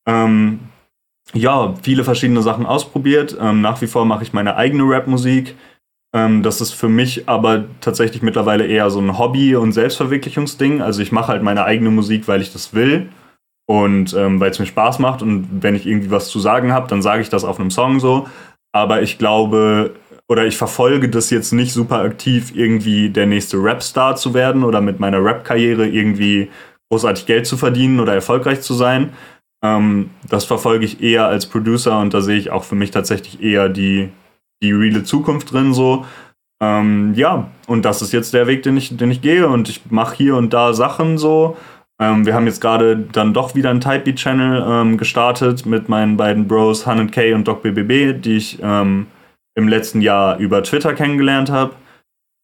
Speaker 1: Ähm, ja, viele verschiedene Sachen ausprobiert. Ähm, nach wie vor mache ich meine eigene Rap-Musik. Ähm, das ist für mich aber tatsächlich mittlerweile eher so ein Hobby- und Selbstverwirklichungsding. Also ich mache halt meine eigene Musik, weil ich das will Und ähm, weil es mir Spaß macht und wenn ich irgendwie was zu sagen habe, dann sage ich das auf einem Song so. Aber ich glaube, oder ich verfolge das jetzt nicht super aktiv, irgendwie der nächste Rap-Star zu werden oder mit meiner Rap-Karriere irgendwie großartig Geld zu verdienen oder erfolgreich zu sein. Ähm, das verfolge ich eher als Producer und da sehe ich auch für mich tatsächlich eher die, die reale Zukunft drin so. Ähm, ja, und das ist jetzt der Weg, den ich, den ich gehe und ich mache hier und da Sachen so. Ähm, wir haben jetzt gerade dann doch wieder einen Typebeat-Channel ähm, gestartet mit meinen beiden Bros, Han K und Doc BBB, die ich ähm, im letzten Jahr über Twitter kennengelernt habe.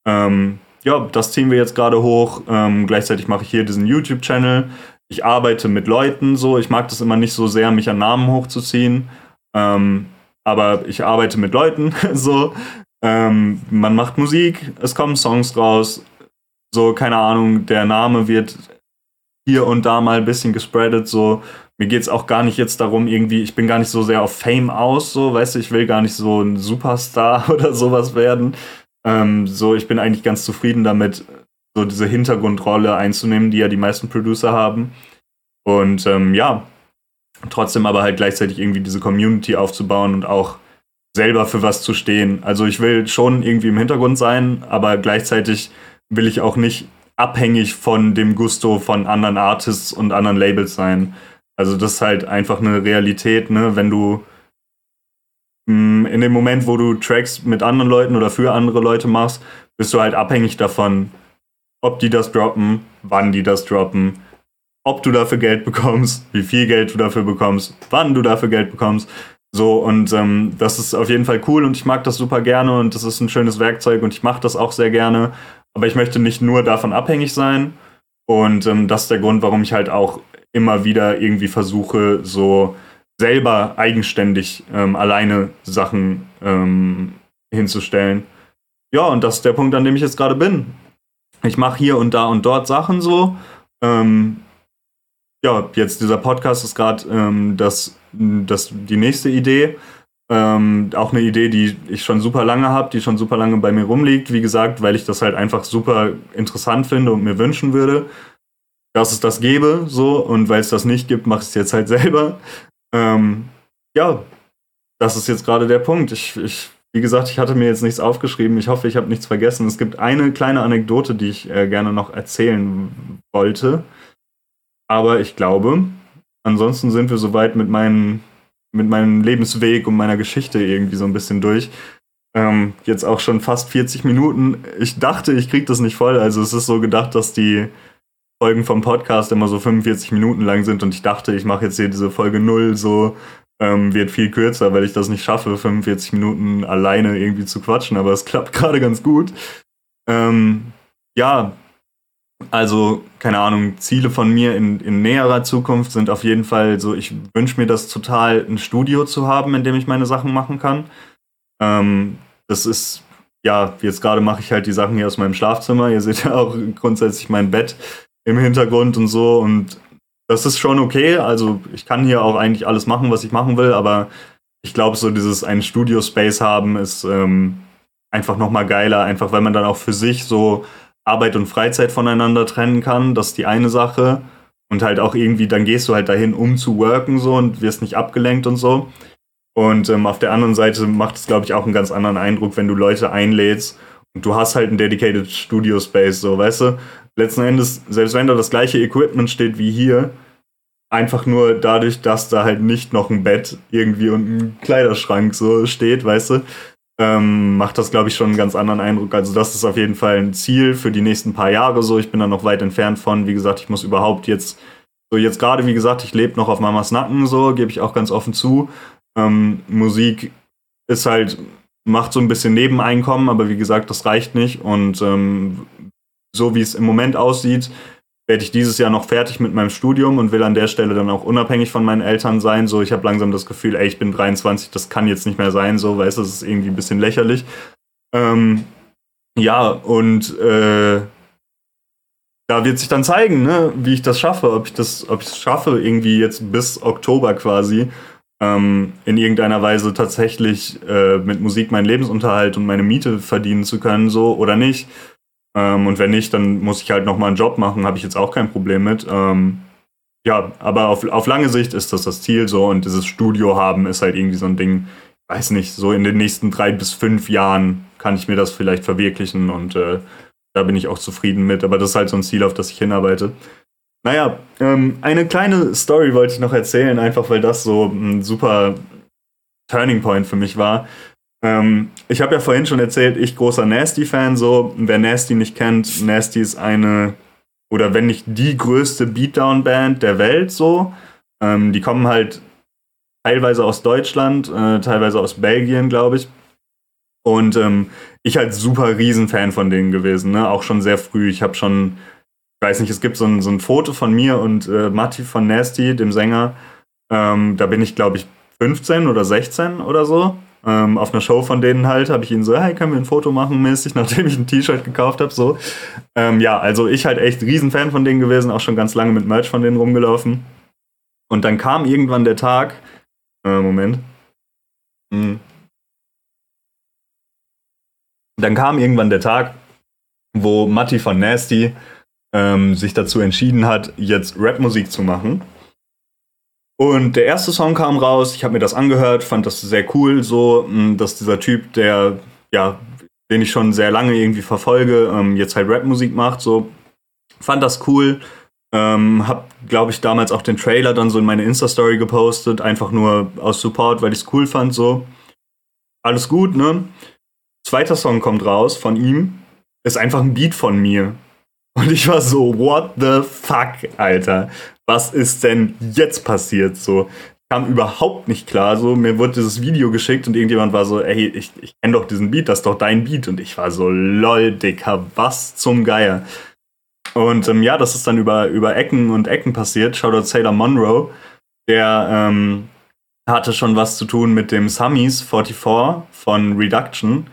Speaker 1: Ähm, ja, das ziehen wir jetzt gerade hoch. Ähm, gleichzeitig mache ich hier diesen YouTube-Channel. Ich arbeite mit Leuten so. Ich mag das immer nicht so sehr, mich an Namen hochzuziehen. Ähm, aber ich arbeite mit Leuten (laughs) so. man macht Musik, es kommen Songs raus. So, keine Ahnung, der Name wird hier und da mal ein bisschen gespreadet. So, mir geht es auch gar nicht jetzt darum, irgendwie, ich bin gar nicht so sehr auf Fame aus, so, weißt du, ich will gar nicht so ein Superstar (laughs) oder sowas werden. Ähm, so, ich bin eigentlich ganz zufrieden damit, so diese Hintergrundrolle einzunehmen, die ja die meisten Producer haben. Und ähm, ja, trotzdem aber halt gleichzeitig irgendwie diese Community aufzubauen und auch selber für was zu stehen. Also ich will schon irgendwie im Hintergrund sein, aber gleichzeitig will ich auch nicht abhängig von dem Gusto von anderen Artists und anderen Labels sein. Also das ist halt einfach eine Realität, ne? Wenn du mh, mm, in dem Moment, wo du Tracks mit anderen Leuten oder für andere Leute machst, bist du halt abhängig davon, ob die das droppen, wann die das droppen, ob du dafür Geld bekommst, wie viel Geld du dafür bekommst, wann du dafür Geld bekommst. So, und ähm, das ist auf jeden Fall cool und ich mag das super gerne und das ist ein schönes Werkzeug und ich mache das auch sehr gerne. Aber ich möchte nicht nur davon abhängig sein. Und ähm, das ist der Grund, warum ich halt auch immer wieder irgendwie versuche, so selber eigenständig ähm, alleine Sachen ähm, hinzustellen. Ja, und das ist der Punkt, an dem ich jetzt gerade bin. Ich mache hier und da und dort Sachen so. Ähm, ja, jetzt dieser Podcast ist gerade ähm, das, das, die nächste Idee. Ähm, auch eine Idee, die ich schon super lange habe, die schon super lange bei mir rumliegt. Wie gesagt, weil ich das halt einfach super interessant finde und mir wünschen würde, dass es das gäbe. So und weil es das nicht gibt, mache ich es jetzt halt (laughs) selber. Ähm, ja, das ist jetzt gerade der Punkt. Ich, ich, wie gesagt, ich hatte mir jetzt nichts aufgeschrieben. Ich hoffe, ich habe nichts vergessen. Es gibt eine kleine Anekdote, die ich äh, gerne noch erzählen wollte. Aber ich glaube, ansonsten sind wir soweit mit meinen mit meinem Lebensweg und meiner Geschichte irgendwie so ein bisschen durch. Ähm, jetzt auch schon fast 40 Minuten. Ich dachte, ich kriege das nicht voll. Also es ist so gedacht, dass die Folgen vom Podcast immer so 45 Minuten lang sind und ich dachte, ich mache jetzt hier diese Folge 0 so, ähm, wird viel kürzer, weil ich das nicht schaffe, 45 Minuten alleine irgendwie zu quatschen, aber es klappt (laughs) gerade ganz gut. Ähm, ja, also, keine Ahnung, Ziele von mir in, in näherer Zukunft sind auf jeden Fall so, ich wünsche mir das total, ein Studio zu haben, in dem ich meine Sachen machen kann. Ähm, das ist, ja, jetzt gerade mache ich halt die Sachen hier aus meinem Schlafzimmer. Ihr seht ja auch grundsätzlich mein Bett im Hintergrund und so. Und das ist schon okay. Also, ich kann hier auch eigentlich alles machen, was ich machen will, aber ich glaube, so dieses ein Studio-Space haben ist ähm, einfach nochmal geiler, einfach weil man dann auch für sich so Arbeit und Freizeit voneinander trennen kann. Das ist die eine Sache. Und halt auch irgendwie, dann gehst du halt dahin, um zu worken so und wirst nicht abgelenkt und so. Und ähm, auf der anderen Seite macht es, glaube ich, auch einen ganz anderen Eindruck, wenn du Leute einlädst und du hast halt einen dedicated Studio Space, so, weißt du? Letzten Endes, selbst wenn da das gleiche Equipment steht wie hier, einfach nur dadurch, dass da halt nicht noch ein Bett irgendwie und ein Kleiderschrank so steht, weißt du, ähm, macht das, glaube ich, schon einen ganz anderen Eindruck. Also das ist auf jeden Fall ein Ziel für die nächsten paar Jahre so. Ich bin da noch weit entfernt von. Wie gesagt, ich muss überhaupt jetzt, so jetzt gerade, wie gesagt, ich lebe noch auf Mamas Nacken, so, gebe ich auch ganz offen zu. Ähm, Musik ist halt, macht so ein bisschen Nebeneinkommen, aber wie gesagt, das reicht nicht. Und ähm, so wie es im Moment aussieht, werde ich dieses Jahr noch fertig mit meinem Studium und will an der Stelle dann auch unabhängig von meinen Eltern sein. So, ich habe langsam das Gefühl, ey, ich bin 23, das kann jetzt nicht mehr sein, so, weißt du, das ist irgendwie ein bisschen lächerlich. Ähm, ja, und äh, da wird sich dann zeigen, ne, wie ich das schaffe, ob ich das, ob ich es schaffe, irgendwie jetzt bis Oktober quasi ähm, in irgendeiner Weise tatsächlich äh, mit Musik meinen Lebensunterhalt und meine Miete verdienen zu können, so oder nicht. Ähm, und wenn nicht, dann muss ich halt nochmal einen Job machen, habe ich jetzt auch kein Problem mit. Ähm, ja, aber auf, auf lange Sicht ist das das Ziel so und dieses Studio haben ist halt irgendwie so ein Ding, weiß nicht, so in den nächsten drei bis fünf Jahren kann ich mir das vielleicht verwirklichen und äh, da bin ich auch zufrieden mit, aber das ist halt so ein Ziel, auf das ich hinarbeite. Naja, ähm, eine kleine Story wollte ich noch erzählen, einfach weil das so ein super Turning Point für mich war. Ähm, ich habe ja vorhin schon erzählt, ich großer Nasty-Fan, so, wer Nasty nicht kennt, Nasty ist eine, oder wenn nicht die größte Beatdown-Band der Welt, so. Ähm, die kommen halt teilweise aus Deutschland, äh, teilweise aus Belgien, glaube ich. Und ähm, ich halt super Riesenfan von denen gewesen, ne? Auch schon sehr früh. Ich habe schon, ich weiß nicht, es gibt so ein, so ein Foto von mir und äh, Matti von Nasty, dem Sänger. Ähm, da bin ich, glaube ich, 15 oder 16 oder so. Ähm, auf einer Show von denen halt, habe ich ihnen so, hey, können wir ein Foto machen, mäßig, (laughs) nachdem ich ein T-Shirt gekauft habe, so. Ähm, ja, also ich halt echt Riesenfan von denen gewesen, auch schon ganz lange mit Merch von denen rumgelaufen. Und dann kam irgendwann der Tag, äh, Moment. Hm. Dann kam irgendwann der Tag, wo Matti von Nasty ähm, sich dazu entschieden hat, jetzt Rapmusik zu machen. Und der erste Song kam raus, ich habe mir das angehört, fand das sehr cool, so, hm, dass dieser Typ, der, ja, den ich schon sehr lange irgendwie verfolge, ähm, jetzt halt Rapmusik macht, so, fand das cool. Ähm, hab, glaube ich, damals auch den Trailer dann so in meine Insta-Story gepostet, einfach nur aus Support, weil ich es cool fand, so. Alles gut, ne? Zweiter Song kommt raus von ihm, ist einfach ein Beat von mir. Und ich war so, what the fuck, Alter? Was ist denn jetzt passiert? So, kam überhaupt nicht klar. So, mir wurde dieses Video geschickt und irgendjemand war so, ey, ich, ich kenne doch diesen Beat, das ist doch dein Beat. Und ich war so, lol, Dicker, was zum Geier. Und ähm, ja, das ist dann über, über Ecken und Ecken passiert. Shoutout Sailor Monroe, der ähm, hatte schon was zu tun mit dem Summies 44 von Reduction.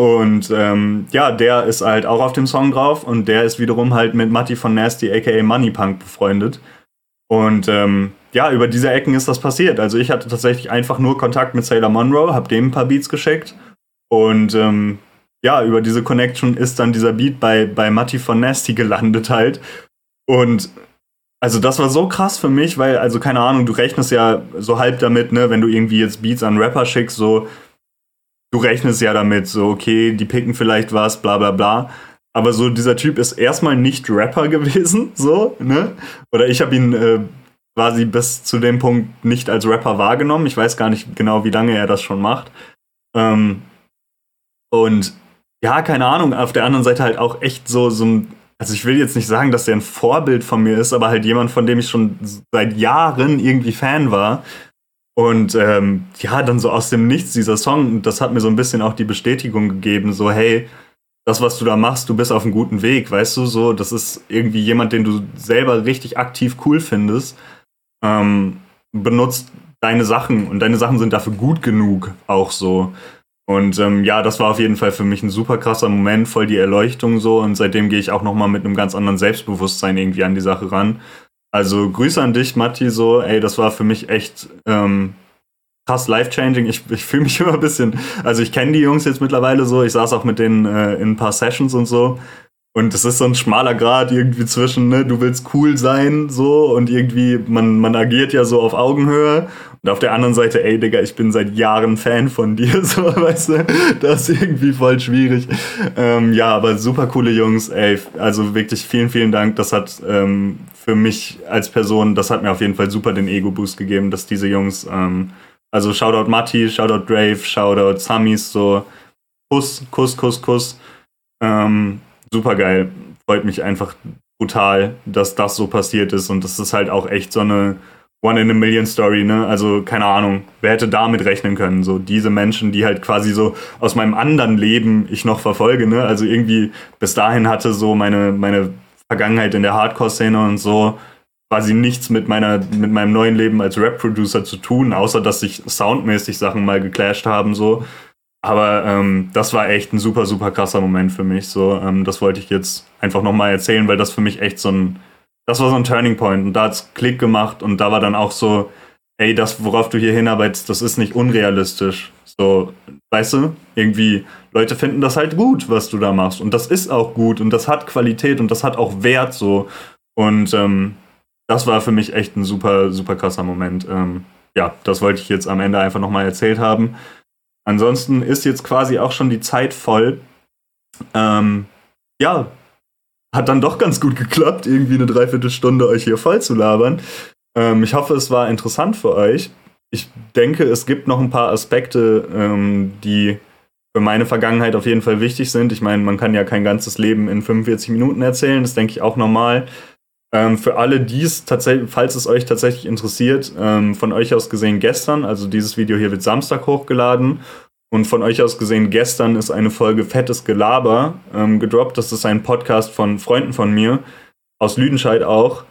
Speaker 1: Und ähm, ja, der ist halt auch auf dem Song drauf und der ist wiederum halt mit Matti von Nasty aka Moneypunk befreundet. Und ähm, ja, über diese Ecken ist das passiert. Also ich hatte tatsächlich einfach nur Kontakt mit Sailor Monroe, hab dem ein paar Beats geschickt und ähm, ja, über diese Connection ist dann dieser Beat bei, bei Matti von Nasty gelandet halt. Und also das war so krass für mich, weil, also keine Ahnung, du rechnest ja so halb damit, ne, wenn du irgendwie jetzt Beats an Rapper schickst, so du rechnest ja damit, so, okay, die picken vielleicht was, bla bla bla. Aber so, dieser Typ ist erstmal nicht Rapper (laughs) gewesen, so, ne? Oder ich habe ihn äh, quasi bis zu dem Punkt nicht als Rapper wahrgenommen. Ich weiß gar nicht genau, wie lange er das schon macht. Ähm, und ja, keine Ahnung, auf der anderen Seite halt auch echt so, so ein, also ich will jetzt nicht sagen, dass der ein Vorbild von mir ist, aber halt jemand, von dem ich schon seit Jahren irgendwie Fan war und ähm, ja, dann so aus dem Nichts dieser Song, das hat mir so ein bisschen auch die Bestätigung gegeben, so hey, das, was du da machst, du bist auf einem guten Weg, weißt du, so, das ist irgendwie jemand, den du selber richtig aktiv cool findest, ähm, benutzt deine Sachen und deine Sachen sind dafür gut genug, auch so. Und ähm, ja, das war auf jeden Fall für mich ein super krasser Moment, voll die Erleuchtung so und seitdem gehe ich auch nochmal mit einem ganz anderen Selbstbewusstsein irgendwie an die Sache ran. Also Grüße an dich, Matti, so, ey, das war für mich echt ähm, krass life-changing. Ich, ich fühle mich (laughs) immer ein bisschen, also ich kenne die Jungs jetzt mittlerweile so, ich saß auch mit denen äh, in ein paar Sessions und so. Und es ist so ein schmaler Grad irgendwie zwischen, ne, du willst cool sein, so, und irgendwie, man, man agiert ja so auf Augenhöhe. Und auf der anderen Seite, ey, Digga, ich bin seit Jahren Fan von dir, (laughs) so, weißt du, das ist irgendwie voll schwierig. Ähm, ja, aber super coole Jungs, ey, also wirklich vielen, vielen Dank. Das hat ähm, für mich als Person, das hat mir auf jeden Fall super den Ego-Boost gegeben, dass diese Jungs, ähm, also Shoutout Matti, Shoutout Drave, Shoutout Samis, so, Kuss, Kuss, Kuss, Kuss. Ähm, super geil. Freut mich einfach brutal, dass das so passiert ist und das ist halt auch echt so eine One in a Million Story, ne? Also keine Ahnung, wer hätte damit rechnen können? So diese Menschen, die halt quasi so aus meinem anderen Leben ich noch verfolge, ne? Also irgendwie bis dahin hatte so meine meine Vergangenheit in der Hardcore-Szene und so quasi nichts mit meiner mit meinem neuen Leben als Rap-Producer zu tun, außer dass sich soundmäßig Sachen mal geclasht haben so. Aber ähm, das war echt ein super, super krasser Moment für mich. So, ähm, das wollte ich jetzt einfach nochmal erzählen, weil das für mich echt so ein, das war so ein Turning Point. Und da hat's Klick gemacht und da war dann auch so, ey, das, worauf du hier hinarbeitest, das ist nicht unrealistisch. So, weißt du, irgendwie, Leute finden das halt gut, was du da machst. Und das ist auch gut und das hat Qualität und das hat auch Wert so. Und ähm, das war für mich echt ein super, super krasser Moment. Ähm, ja, das wollte ich jetzt am Ende einfach nochmal erzählt haben. Ansonsten ist jetzt quasi auch schon die Zeit voll. Ähm, ja, hat dann doch ganz gut geklappt, irgendwie eine Dreiviertelstunde euch hier voll zu labern. Ähm, ich hoffe, es war interessant für euch. Ich denke, es gibt noch ein paar Aspekte, ähm, die für meine Vergangenheit auf jeden Fall wichtig sind. Ich meine, man kann ja kein ganzes Leben in 45 Minuten erzählen, das denke ich auch normal. Ähm, für alle, die es tatsächlich, falls es euch tatsächlich interessiert, ähm, von euch aus gesehen gestern, also dieses Video hier wird Samstag hochgeladen und von euch aus gesehen gestern ist eine Folge Fettes Gelaber ähm, gedroppt. Das ist ein Podcast von Freunden von mir, aus Lüdenscheid auch,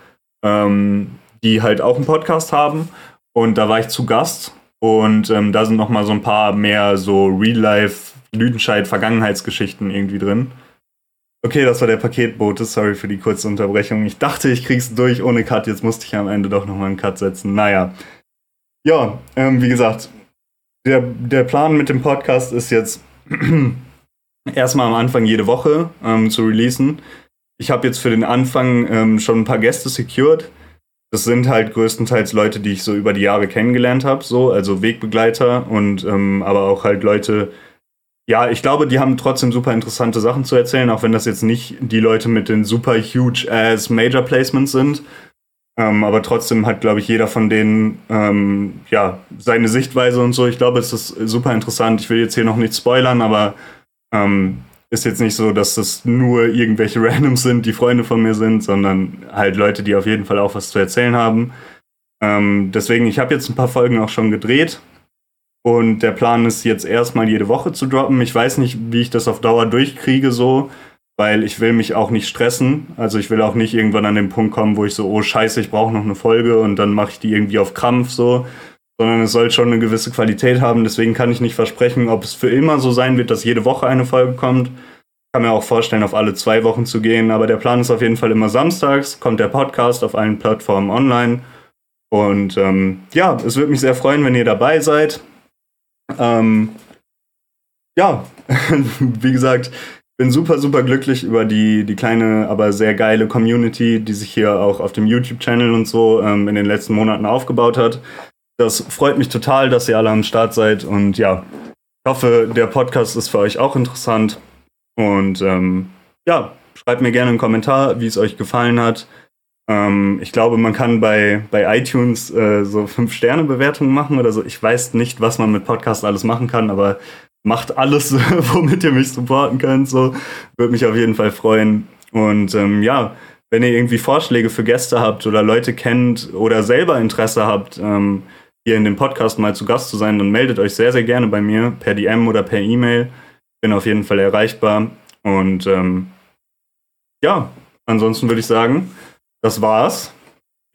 Speaker 1: ähm, die halt auch einen Podcast haben und da war ich zu Gast und ähm, da sind noch mal so ein paar mehr so Real-Life Lüdenscheid-Vergangenheitsgeschichten irgendwie drin. Okay, das war der Paketbote. Sorry für die kurze Unterbrechung. Ich dachte, ich krieg's durch ohne Cut. Jetzt musste ich am Ende doch nochmal einen Cut setzen. Naja. Ja, ähm, wie gesagt, der, der Plan mit dem Podcast ist jetzt (clears throat) erstmal am Anfang jede Woche ähm, zu releasen. Ich habe jetzt für den Anfang ähm, schon ein paar Gäste secured. Das sind halt größtenteils Leute, die ich so über die Jahre kennengelernt habe, so, also Wegbegleiter und ähm, aber auch halt Leute, ja, ich glaube, die haben trotzdem super interessante Sachen zu erzählen, auch wenn das jetzt nicht die Leute mit den super huge ass Major Placements sind. Ähm, aber trotzdem hat, glaube ich, jeder von denen ähm, ja seine Sichtweise und so. Ich glaube, es ist super interessant. Ich will jetzt hier noch nicht spoilern, aber ähm, ist jetzt nicht so, dass das nur irgendwelche (laughs) Randoms sind, die Freunde von mir sind, sondern halt Leute, die auf jeden Fall auch was zu erzählen haben. Ähm, deswegen, ich habe jetzt ein paar Folgen auch schon gedreht. Und der Plan ist jetzt erstmal jede Woche zu droppen. Ich weiß nicht, wie ich das auf Dauer durchkriege, so, weil ich will mich auch nicht stressen. Also ich will auch nicht irgendwann an den Punkt kommen, wo ich so, oh scheiße, ich brauche noch eine Folge und dann mache ich die irgendwie auf Krampf so. Sondern es soll schon eine gewisse Qualität haben. Deswegen kann ich nicht versprechen, ob es für immer so sein wird, dass jede Woche eine Folge kommt. Ich kann mir auch vorstellen, auf alle zwei Wochen zu gehen. Aber der Plan ist auf jeden Fall immer samstags, kommt der Podcast auf allen Plattformen online. Und ähm, ja, es würde mich sehr freuen, wenn ihr dabei seid. Ähm, ja, (laughs) wie gesagt, bin super, super glücklich über die, die kleine, aber sehr geile Community, die sich hier auch auf dem YouTube-Channel und so ähm, in den letzten Monaten aufgebaut hat. Das freut mich total, dass ihr alle am Start seid und ja, ich hoffe, der Podcast ist für euch auch interessant. Und ähm, ja, schreibt mir gerne einen Kommentar, wie es euch gefallen hat. Ähm, ich glaube, man kann bei, bei iTunes äh, so 5-Sterne-Bewertungen machen oder so. Ich weiß nicht, was man mit Podcasts alles machen kann, aber macht alles, (laughs) womit ihr mich supporten könnt. So würde mich auf jeden Fall freuen. Und ähm, ja, wenn ihr irgendwie Vorschläge für Gäste habt oder Leute kennt oder selber Interesse habt, ähm, hier in dem Podcast mal zu Gast zu sein, dann meldet euch sehr, sehr gerne bei mir per DM oder per E-Mail. Bin auf jeden Fall erreichbar. Und ähm, ja, ansonsten würde ich sagen, das war's.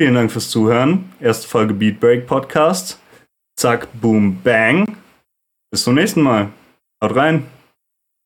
Speaker 1: Vielen Dank fürs Zuhören. Erste Folge Beat Break Podcast. Zack, boom, bang. Bis zum nächsten Mal. Haut rein.